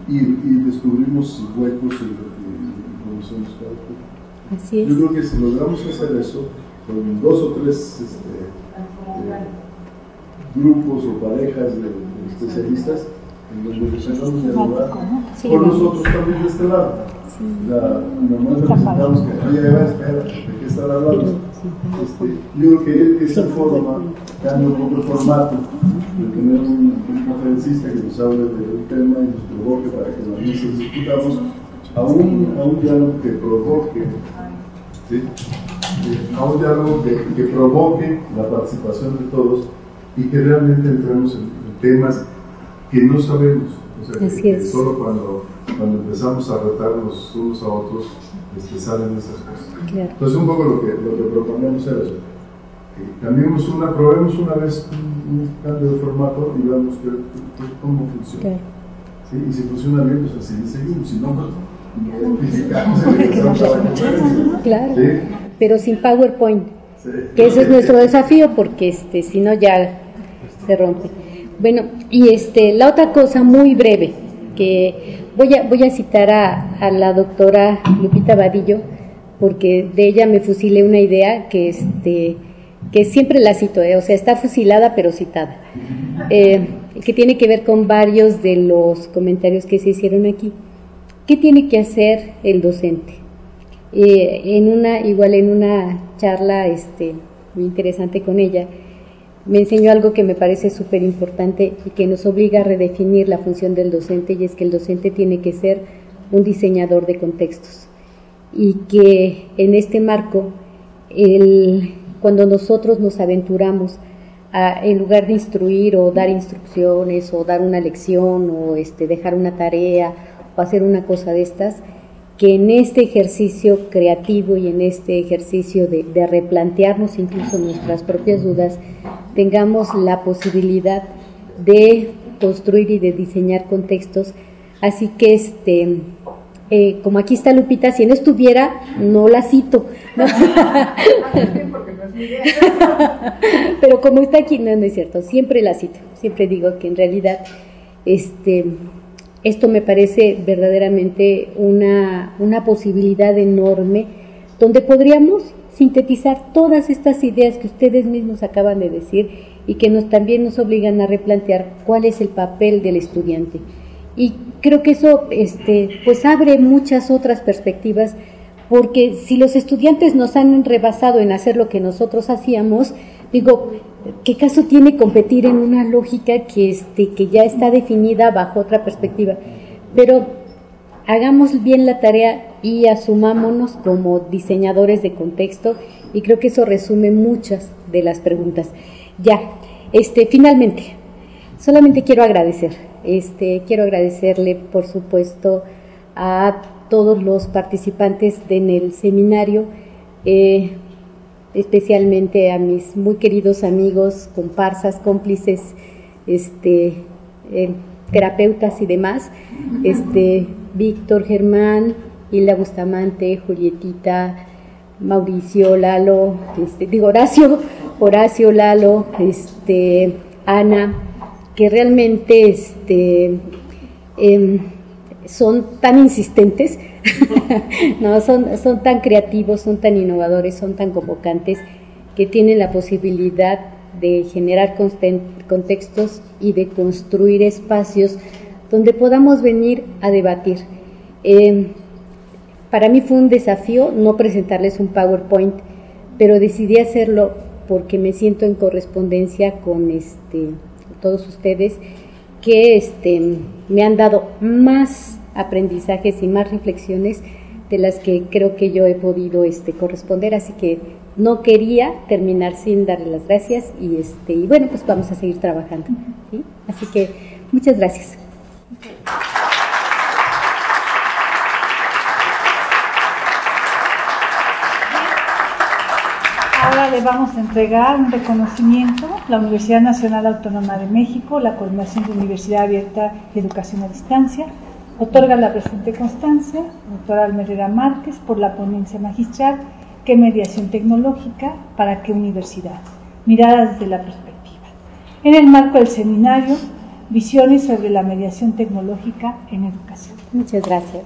y, y, descubrimos huecos en lo que somos cada Así es. Yo creo que si logramos hacer eso, con dos o tres este, eh, grupos o parejas de, especialistas, en donde empezamos a dialogar con nosotros también de este lado. Sí. La, normalmente necesitamos que, oye, espera, ¿de qué están hablando? Este, yo creo que esa forma, un poco el formato, de tener un, conferencista que nos hable de un tema y nos provoque para que nos discutamos a un, a un diálogo que provoque, ¿sí? Eh, a un diálogo que, que, provoque la participación de todos y que realmente entremos en, temas que no sabemos. O sea, que, solo cuando, cuando empezamos a retarnos unos a otros este, salen esas cosas. Entonces, un poco lo que, lo que proponemos era eso. Que cambiemos una, probemos una vez un, cambio de formato y veamos que, cómo funciona. ¿Sí? Y si funciona bien, pues así seguimos. Si no, pues Claro. Pero sin PowerPoint. Que ese es nuestro desafío porque este, si no ya se rompe. Bueno, y este, la otra cosa muy breve, que voy a, voy a citar a, a la doctora Lupita Vadillo, porque de ella me fusilé una idea que, este, que siempre la cito, eh, o sea, está fusilada pero citada, eh, que tiene que ver con varios de los comentarios que se hicieron aquí. ¿Qué tiene que hacer el docente? Eh, en una, igual en una charla este, muy interesante con ella, me enseñó algo que me parece súper importante y que nos obliga a redefinir la función del docente y es que el docente tiene que ser un diseñador de contextos. Y que en este marco, el, cuando nosotros nos aventuramos a, en lugar de instruir o dar instrucciones o dar una lección o este, dejar una tarea o hacer una cosa de estas, que en este ejercicio creativo y en este ejercicio de, de replantearnos incluso nuestras propias dudas, tengamos la posibilidad de construir y de diseñar contextos. Así que este eh, como aquí está Lupita, si no estuviera, no la cito. Pero como está aquí, no, no es cierto, siempre la cito, siempre digo que en realidad este, esto me parece verdaderamente una, una posibilidad enorme donde podríamos sintetizar todas estas ideas que ustedes mismos acaban de decir y que también nos obligan a replantear cuál es el papel del estudiante. Y creo que eso este, pues abre muchas otras perspectivas, porque si los estudiantes nos han rebasado en hacer lo que nosotros hacíamos, digo, ¿qué caso tiene competir en una lógica que, este, que ya está definida bajo otra perspectiva? Pero hagamos bien la tarea y asumámonos como diseñadores de contexto y creo que eso resume muchas de las preguntas. Ya, este, finalmente, solamente quiero agradecer, este, quiero agradecerle, por supuesto, a todos los participantes en el seminario, eh, especialmente a mis muy queridos amigos, comparsas, cómplices, este, eh, terapeutas y demás, este, Víctor Germán, Hilda Bustamante, Julietita, Mauricio, Lalo, este, digo Horacio, Horacio, Lalo, este, Ana, que realmente este, em, son tan insistentes, no, son, son tan creativos, son tan innovadores, son tan convocantes, que tienen la posibilidad de generar contextos y de construir espacios donde podamos venir a debatir. Em, para mí fue un desafío no presentarles un PowerPoint, pero decidí hacerlo porque me siento en correspondencia con este, todos ustedes que este, me han dado más aprendizajes y más reflexiones de las que creo que yo he podido este, corresponder, así que no quería terminar sin darle las gracias y, este, y bueno, pues vamos a seguir trabajando. Así que muchas gracias. Ahora le vamos a entregar un reconocimiento, la Universidad Nacional Autónoma de México, la Coordinación de Universidad Abierta y Educación a Distancia, otorga la presente constancia, doctora Almerera Márquez, por la ponencia magistral ¿Qué mediación tecnológica para qué universidad? Miradas desde la perspectiva. En el marco del seminario, visiones sobre la mediación tecnológica en educación. Muchas gracias.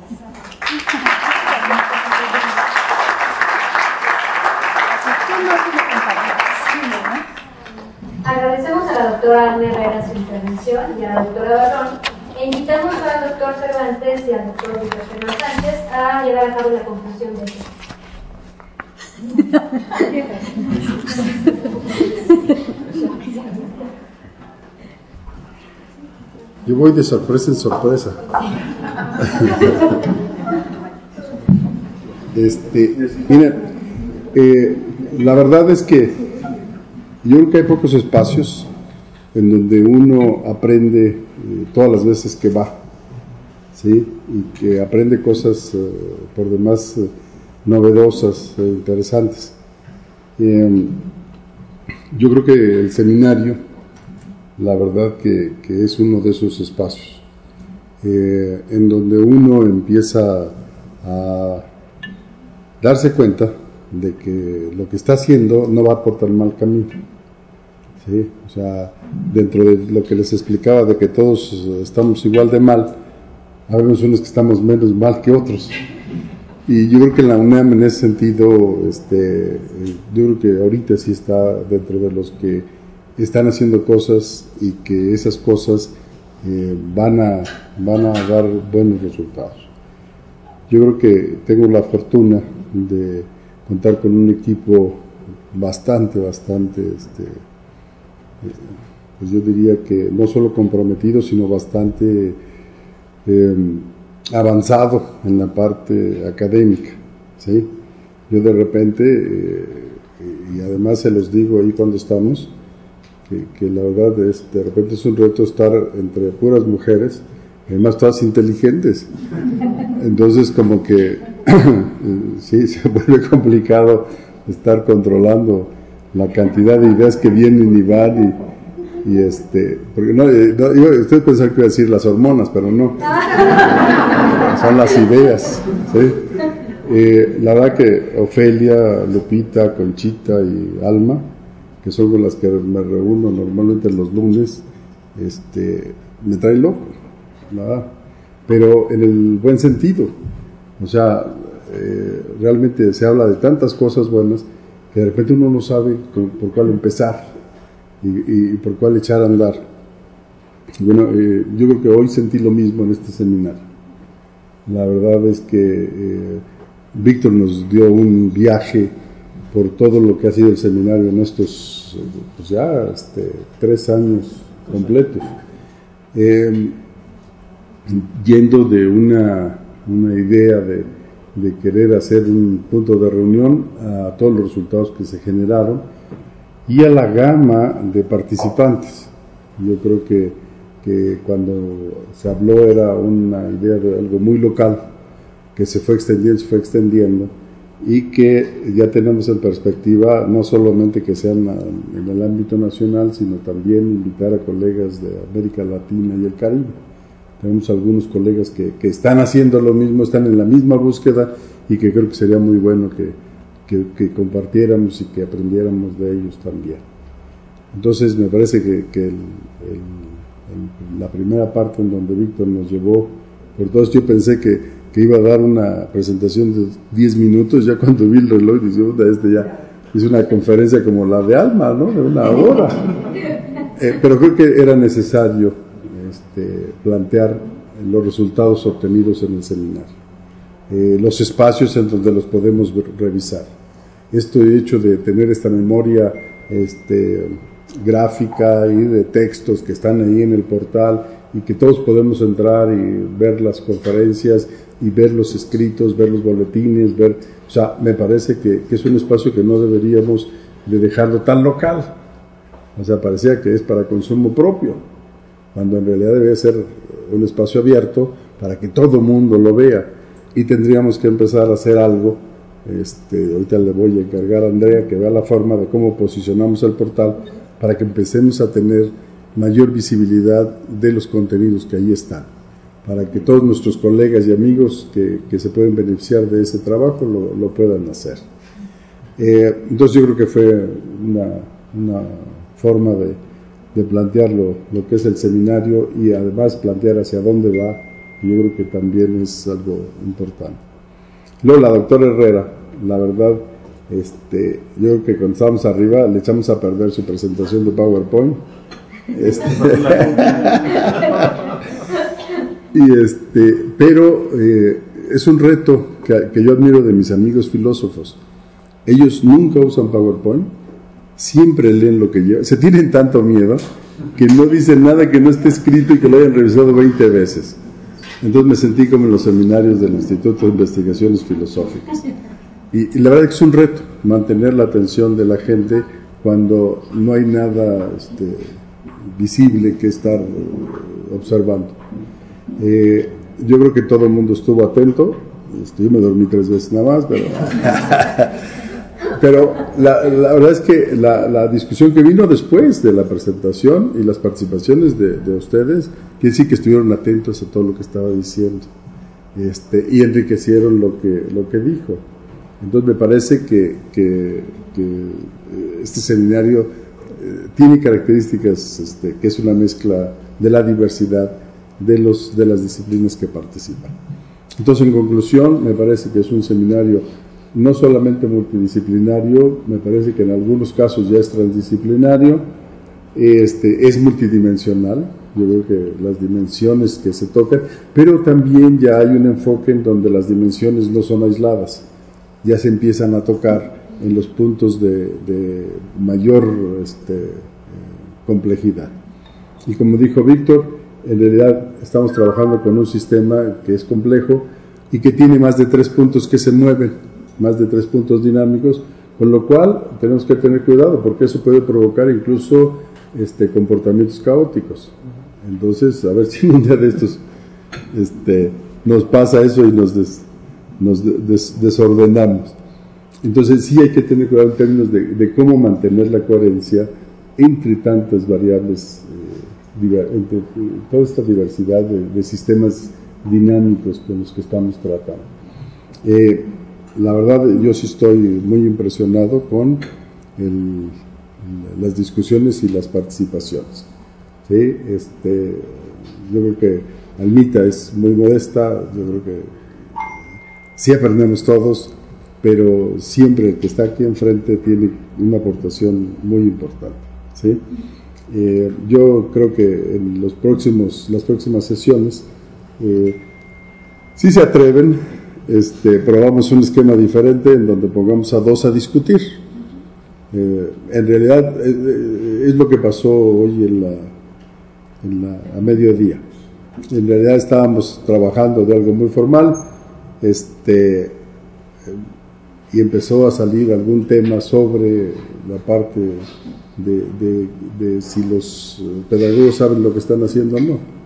Agradecemos a la doctora Ana Herrera su intervención y a la doctora Barrón e invitamos al doctor Cervantes y al doctor Víctor Fernández a llevar a cabo la conclusión de este. Yo voy de sorpresa en sorpresa. este, mira, eh, la verdad es que yo creo que hay pocos espacios en donde uno aprende eh, todas las veces que va, ¿sí? Y que aprende cosas eh, por demás eh, novedosas e interesantes. Em, yo creo que el seminario, la verdad que, es uno de esos espacios en donde uno empieza a darse cuenta de que lo que está haciendo no va por tan mal camino. ¿sí? O sea, dentro de lo que les explicaba de que todos estamos igual de mal, habemos unos que estamos menos mal que otros. Y yo creo que la UNAM en ese sentido, este, yo creo que ahorita sí está dentro de los que están haciendo cosas y que esas cosas eh, van, a, van a dar buenos resultados. Yo creo que tengo la fortuna de contar con un equipo bastante, bastante, este, pues yo diría que no solo comprometido, sino bastante em, avanzado en la parte académica. ¿sí? Yo de repente, eh, y además se los digo ahí cuando estamos, que, la verdad es, de repente es un reto estar entre puras mujeres, además todas inteligentes. Entonces como que sí, se vuelve complicado estar controlando la cantidad de ideas que vienen y van y, este, porque no, eh, no usted pensaba que iba a decir las hormonas, pero no, son las ideas, eh, la verdad que Ofelia, Lupita, Conchita y Alma, que son con las que me reúno normalmente los lunes, este, me traen loco, pero en el buen sentido, o sea, eh, realmente se habla de tantas cosas buenas que de repente uno no sabe por cuál empezar y, por cuál echar a andar. Bueno, eh, yo creo que hoy sentí lo mismo en este seminario. La verdad es que eh, Víctor nos dio un viaje por todo lo que ha sido el seminario en estos pues ya este, tres años completos. Em, yendo de una, una idea de, de, querer hacer un punto de reunión a todos los resultados que se generaron y a la gama de participantes. Yo creo que, que cuando se habló era una idea de algo muy local, que se fue extendiendo, se fue extendiendo y que ya tenemos en perspectiva no solamente que sean en el ámbito nacional, sino también invitar a colegas de América Latina y el Caribe. Tenemos algunos colegas que, que están haciendo lo mismo, están en la misma búsqueda y que creo que sería muy bueno que, que, compartiéramos y que aprendiéramos de ellos también. Entonces me parece que, que la primera parte en donde Víctor nos llevó por todos, yo pensé que que iba a dar una presentación de 10 minutos, ya cuando vi el reloj dije, este ya es una conferencia como la de Alma, ¿no? De una hora. Eh, pero creo que era necesario este, plantear los resultados obtenidos en el seminario, eh, los espacios en donde los podemos revisar. Esto hecho de tener esta memoria este, gráfica y de textos que están ahí en el portal y que todos podemos entrar y ver las conferencias y ver los escritos, ver los boletines, ver, o sea, me parece que, es un espacio que no deberíamos de dejarlo tan local. O sea, parecía que es para consumo propio, cuando en realidad debe ser un espacio abierto para que todo mundo lo vea. Y tendríamos que empezar a hacer algo. Este, ahorita le voy a encargar a Andrea que vea la forma de cómo posicionamos el portal para que empecemos a tener mayor visibilidad de los contenidos que ahí están para que todos nuestros colegas y amigos que, que se pueden beneficiar de ese trabajo lo, lo puedan hacer. Eh, entonces yo creo que fue una, una forma de, de plantear lo, lo, que es el seminario y además plantear hacia dónde va, yo creo que también es algo importante. Luego la doctora Herrera, la verdad, este, yo creo que cuando estábamos arriba le echamos a perder su presentación de PowerPoint. Este, Y este, pero eh, es un reto que, yo admiro de mis amigos filósofos. Ellos nunca usan PowerPoint, siempre leen lo que llevan. Se tienen tanto miedo que no dicen nada que no esté escrito y que lo hayan revisado 20 veces. Entonces me sentí como en los seminarios del Instituto de Investigaciones Filosóficas. Y, la verdad es que es un reto mantener la atención de la gente cuando no hay nada este, visible que estar observando. Eh, yo creo que todo el mundo estuvo atento. Este, yo me dormí tres veces nada más, pero, pero la, verdad es que la, discusión que vino después de la presentación y las participaciones de, ustedes, quiere decir que estuvieron atentos a todo lo que estaba diciendo este, y enriquecieron lo que, lo que dijo. Entonces me parece que, que, este seminario eh, tiene características este, que es una mezcla de la diversidad de, los, de las disciplinas que participan. Entonces, en conclusión, me parece que es un seminario no solamente multidisciplinario, me parece que en algunos casos ya es transdisciplinario, este, es multidimensional, yo creo que las dimensiones que se tocan, pero también ya hay un enfoque en donde las dimensiones no son aisladas, ya se empiezan a tocar en los puntos de, mayor este, complejidad. Y como dijo Víctor, en realidad estamos trabajando con un sistema que es complejo y que tiene más de tres puntos que se mueven, más de tres puntos dinámicos, con lo cual tenemos que tener cuidado porque eso puede provocar incluso este, comportamientos caóticos. Entonces, a ver si un día de estos este, nos pasa eso y nos, nos desordenamos. Entonces sí hay que tener cuidado en términos de, de cómo mantener la coherencia entre tantas variables entre toda esta diversidad de, sistemas dinámicos con los que estamos tratando. Eh, la verdad, yo sí estoy muy impresionado con las discusiones y las participaciones. ¿sí? Este, yo creo que Almita es muy modesta, yo creo que sí aprendemos todos, pero siempre el que está aquí enfrente tiene una aportación muy importante. ¿sí? Eh, yo creo que en los próximos, las próximas sesiones, eh, si se atreven este, probamos un esquema diferente en donde pongamos a dos a discutir. Eh, en realidad eh, es lo que pasó hoy en la, en la, a mediodía. En realidad estábamos trabajando de algo muy formal este, y empezó a salir algún tema sobre la parte de, de si los pedagogos saben lo que están haciendo o no.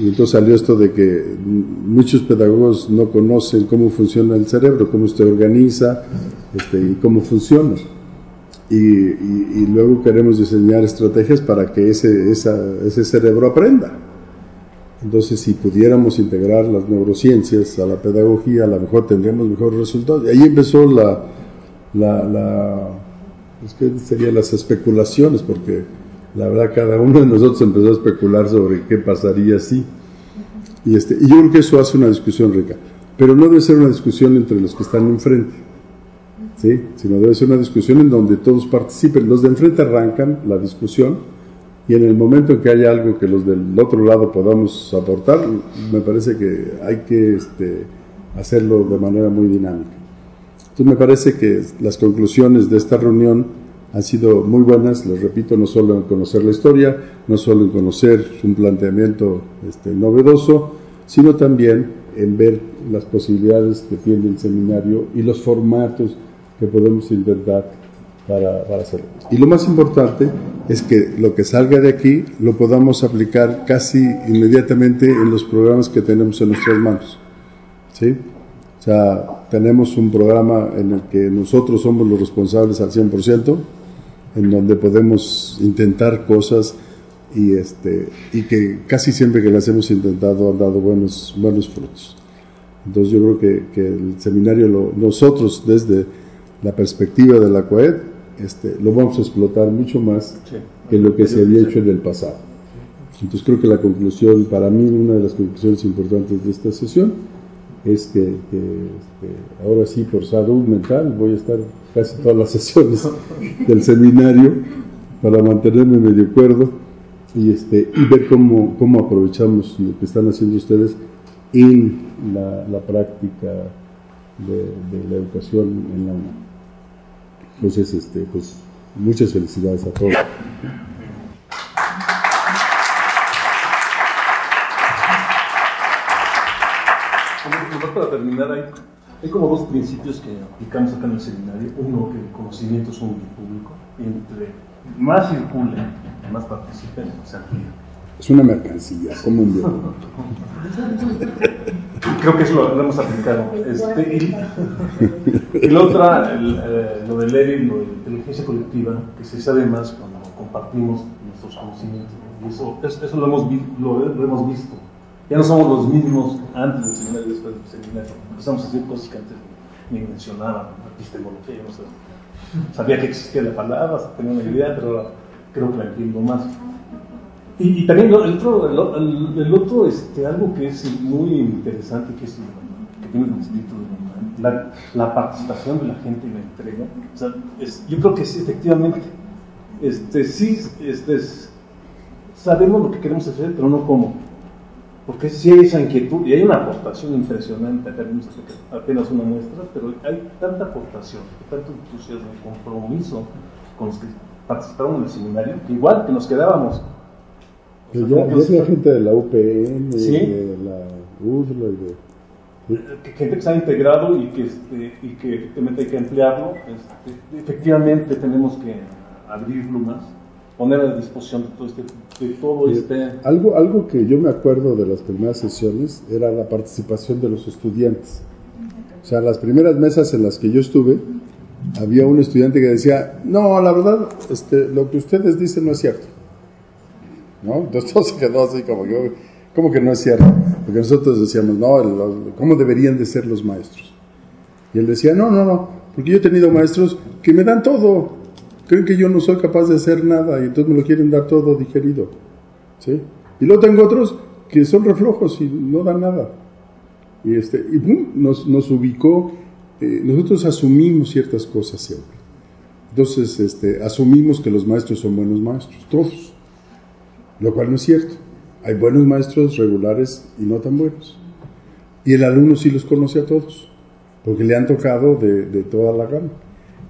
Y entonces salió esto de que muchos pedagogos no conocen cómo funciona el cerebro, cómo se organiza este, y cómo funciona. Y, luego queremos diseñar estrategias para que ese, ese cerebro aprenda. Entonces, si pudiéramos integrar las neurociencias a la pedagogía, a lo mejor tendríamos mejores resultados. Y ahí empezó la, la, la es que serían las especulaciones, porque la verdad, cada uno de nosotros empezó a especular sobre qué pasaría si. Y, este, y yo creo que eso hace una discusión rica. Pero no debe ser una discusión entre los que están enfrente, ¿sí? sino debe ser una discusión en donde todos participen. Los de enfrente arrancan la discusión y en el momento en que haya algo que los del otro lado podamos aportar, me parece que hay que este, hacerlo de manera muy dinámica. Entonces me parece que las conclusiones de esta reunión han sido muy buenas, les repito, no solo en conocer la historia, no solo en conocer un planteamiento este, novedoso, sino también en ver las posibilidades que tiene el seminario y los formatos que podemos intentar para, para hacerlo. Y lo más importante es que lo que salga de aquí lo podamos aplicar casi inmediatamente en los programas que tenemos en nuestras manos. ¿Sí? O sea, tenemos un programa en el que nosotros somos los responsables al 100%, en donde podemos intentar cosas y, este, y que casi siempre que las hemos intentado han dado buenos, buenos frutos. Entonces yo creo que, que el seminario, lo, nosotros desde la perspectiva de la COED, este, lo vamos a explotar mucho más que lo que se había hecho en el pasado. Entonces creo que la conclusión, para mí una de las conclusiones importantes de esta sesión, es que, este, ahora sí por salud mental voy a estar casi todas las sesiones del seminario para mantenerme medio cuerdo y, este, y ver cómo, cómo aprovechamos lo que están haciendo ustedes en la, práctica de, la educación en la UNAM. Entonces, este, pues, muchas felicidades a todos. Para terminar, hay, hay como dos principios que aplicamos acá en el seminario. Uno, que el conocimiento es un público. Entre más circule, más participen, se amplía. Es una mercancía, como un bien. Creo que eso lo, hemos aplicado. Este, y, el otra, eh, lo de Levi, lo de inteligencia colectiva, que se sabe más cuando compartimos nuestros conocimientos. Y eso, eso lo, hemos, lo, lo hemos visto ya no somos los mismos antes del seminario y después del seminario. Empezamos a hacer cosas que antes ni mencionaban, epistemología, no sé. Sabía que existía la palabra, tenía una idea, pero creo que la entiendo más. Y, también el otro, el, otro este, algo que es muy interesante, que, es, tiene el espíritu, la, la, participación de la gente y la entrega. Yo creo que sí, efectivamente, este, sí, este, sabemos lo que queremos hacer, pero no cómo. Porque sí hay esa inquietud y hay una aportación impresionante, acá vimos apenas una muestra, pero hay tanta aportación, tanto entusiasmo y compromiso con los que participaron en el seminario, que igual que nos quedábamos. Pues ya, ya gente de la UPN, de la UDLA y de... Gente que se ha integrado y que, este, y que efectivamente hay que emplearlo. Este, efectivamente tenemos que abrirlo más poner a disposición de todo este, todo este... Algo, algo que yo me acuerdo de las primeras sesiones era la participación de los estudiantes. O sea, las primeras mesas en las que yo estuve, había un estudiante que decía, no, la verdad, este, lo que ustedes dicen no es cierto. ¿No? Entonces todo se quedó así como que, ¿cómo que no es cierto? Porque nosotros decíamos, no, ¿cómo deberían de ser los maestros? Y él decía, no, no, no, porque yo he tenido maestros que me dan todo, creen que yo no soy capaz de hacer nada y entonces me lo quieren dar todo digerido. ¿sí? Y luego tengo otros que son reflojos y no dan nada. Y, este, y nos, nos, ubicó, eh, nosotros asumimos ciertas cosas siempre. Entonces este, asumimos que los maestros son buenos maestros, todos, lo cual no es cierto. Hay buenos maestros regulares y no tan buenos. Y el alumno sí los conoce a todos, porque le han tocado de, de toda la gama.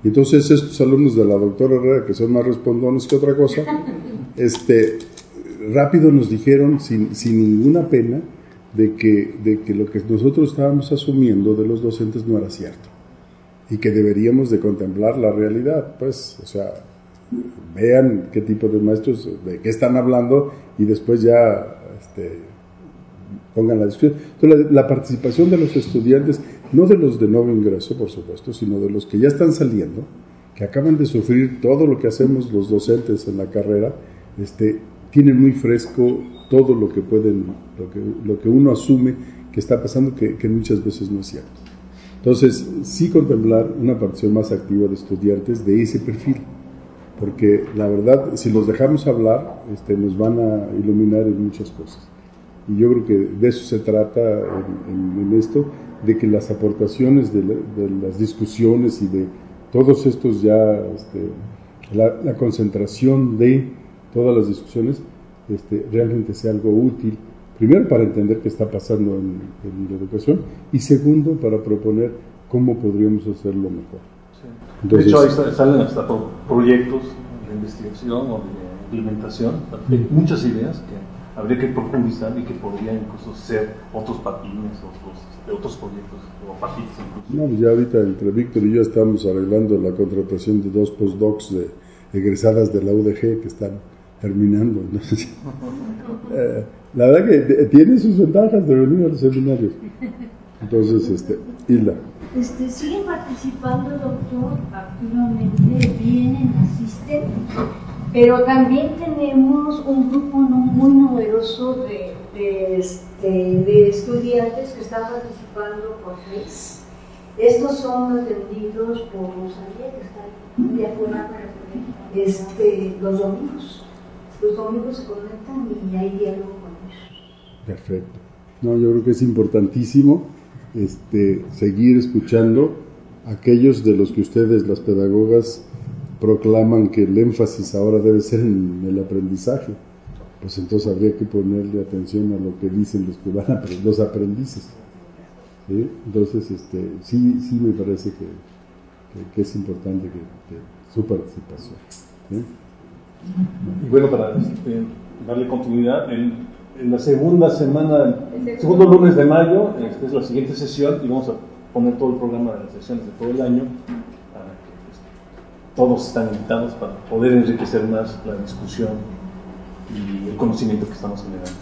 Y entonces estos alumnos de la doctora Herrera, que son más respondones que otra cosa, este, rápido nos dijeron, sin, sin ninguna pena, de que, de que lo que nosotros estábamos asumiendo de los docentes no era cierto y que deberíamos de contemplar la realidad, pues, o sea, vean qué tipo de maestros, de qué están hablando y después ya este, pongan la discusión. Entonces, la, participación de los estudiantes, no de los de nuevo ingreso, por supuesto, sino de los que ya están saliendo, que acaban de sufrir todo lo que hacemos los docentes en la carrera, este, tienen muy fresco todo lo que pueden, lo que, uno asume que está pasando, que, que, muchas veces no es cierto. Entonces, sí contemplar una participación más activa de estudiantes de ese perfil, porque la verdad, si los dejamos hablar, este, nos van a iluminar en muchas cosas. Y yo creo que de eso se trata en, en, esto, de que las aportaciones de, de, las discusiones y de todos estos ya, este, la, la concentración de todas las discusiones este, realmente sea algo útil, primero para entender qué está pasando en, en, la educación y segundo para proponer cómo podríamos hacerlo mejor. Sí. Entonces, de hecho, ahí salen hasta proyectos de investigación o de implementación, hay muchas ideas que habría que profundizar y que podrían incluso ser otros patines, otros, otros proyectos o patitos incluso. No, pues ya ahorita entre Víctor y yo estamos arreglando la contratación de dos postdocs de egresadas de la UDG que están terminando. ¿no? eh, la verdad que tiene sus ventajas de venir a los seminarios. Entonces, este, Hilda. Este, ¿Siguen participando, doctor, activamente? ¿Vienen, asisten? Pero también tenemos un grupo muy numeroso de, este, de estudiantes que están participando por mes. Estos son atendidos por Rosalía, que está de afuera, este, los domingos los domingos se conectan y hay diálogo con ellos. Perfecto. No, yo creo que es importantísimo este, seguir escuchando aquellos de los que ustedes, las pedagogas, proclaman que el énfasis ahora debe ser en el aprendizaje. Pues entonces habría que ponerle atención a lo que dicen los que van a los aprendices. ¿Sí? Entonces, este, sí, sí me parece que, que, que es importante que, que su participación. ¿sí? Y bueno, para este, darle continuidad, en, en, la segunda semana, el segundo lunes de mayo, esta es la siguiente sesión y vamos a poner todo el programa de las sesiones de todo el año todos están invitados para poder enriquecer más la discusión y el conocimiento que estamos generando.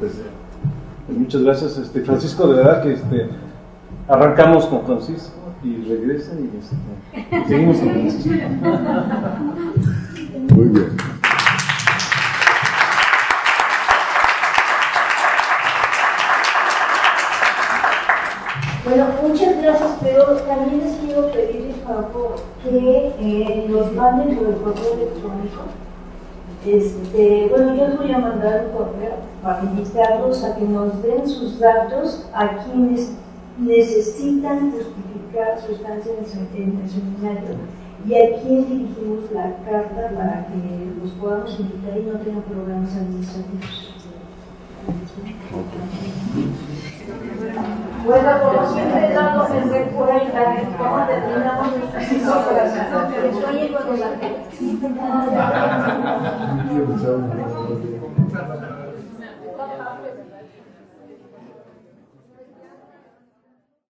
Pues, pues, muchas gracias, este, Francisco, de verdad que este, arrancamos con Francisco y regresa y este, seguimos con Francisco. Muy bien. Bueno, muchas gracias, pero también les quiero pedir que eh, nos manden por el correo electrónico. Este, bueno, yo les voy a mandar un correo para invitarlos a que nos den sus datos a quienes necesitan justificar su estancia en el seminario y a quién dirigimos la carta para que los podamos invitar y no tengan problemas administrativos. Bueno, como siempre damos en recuerda cómo terminamos nuestra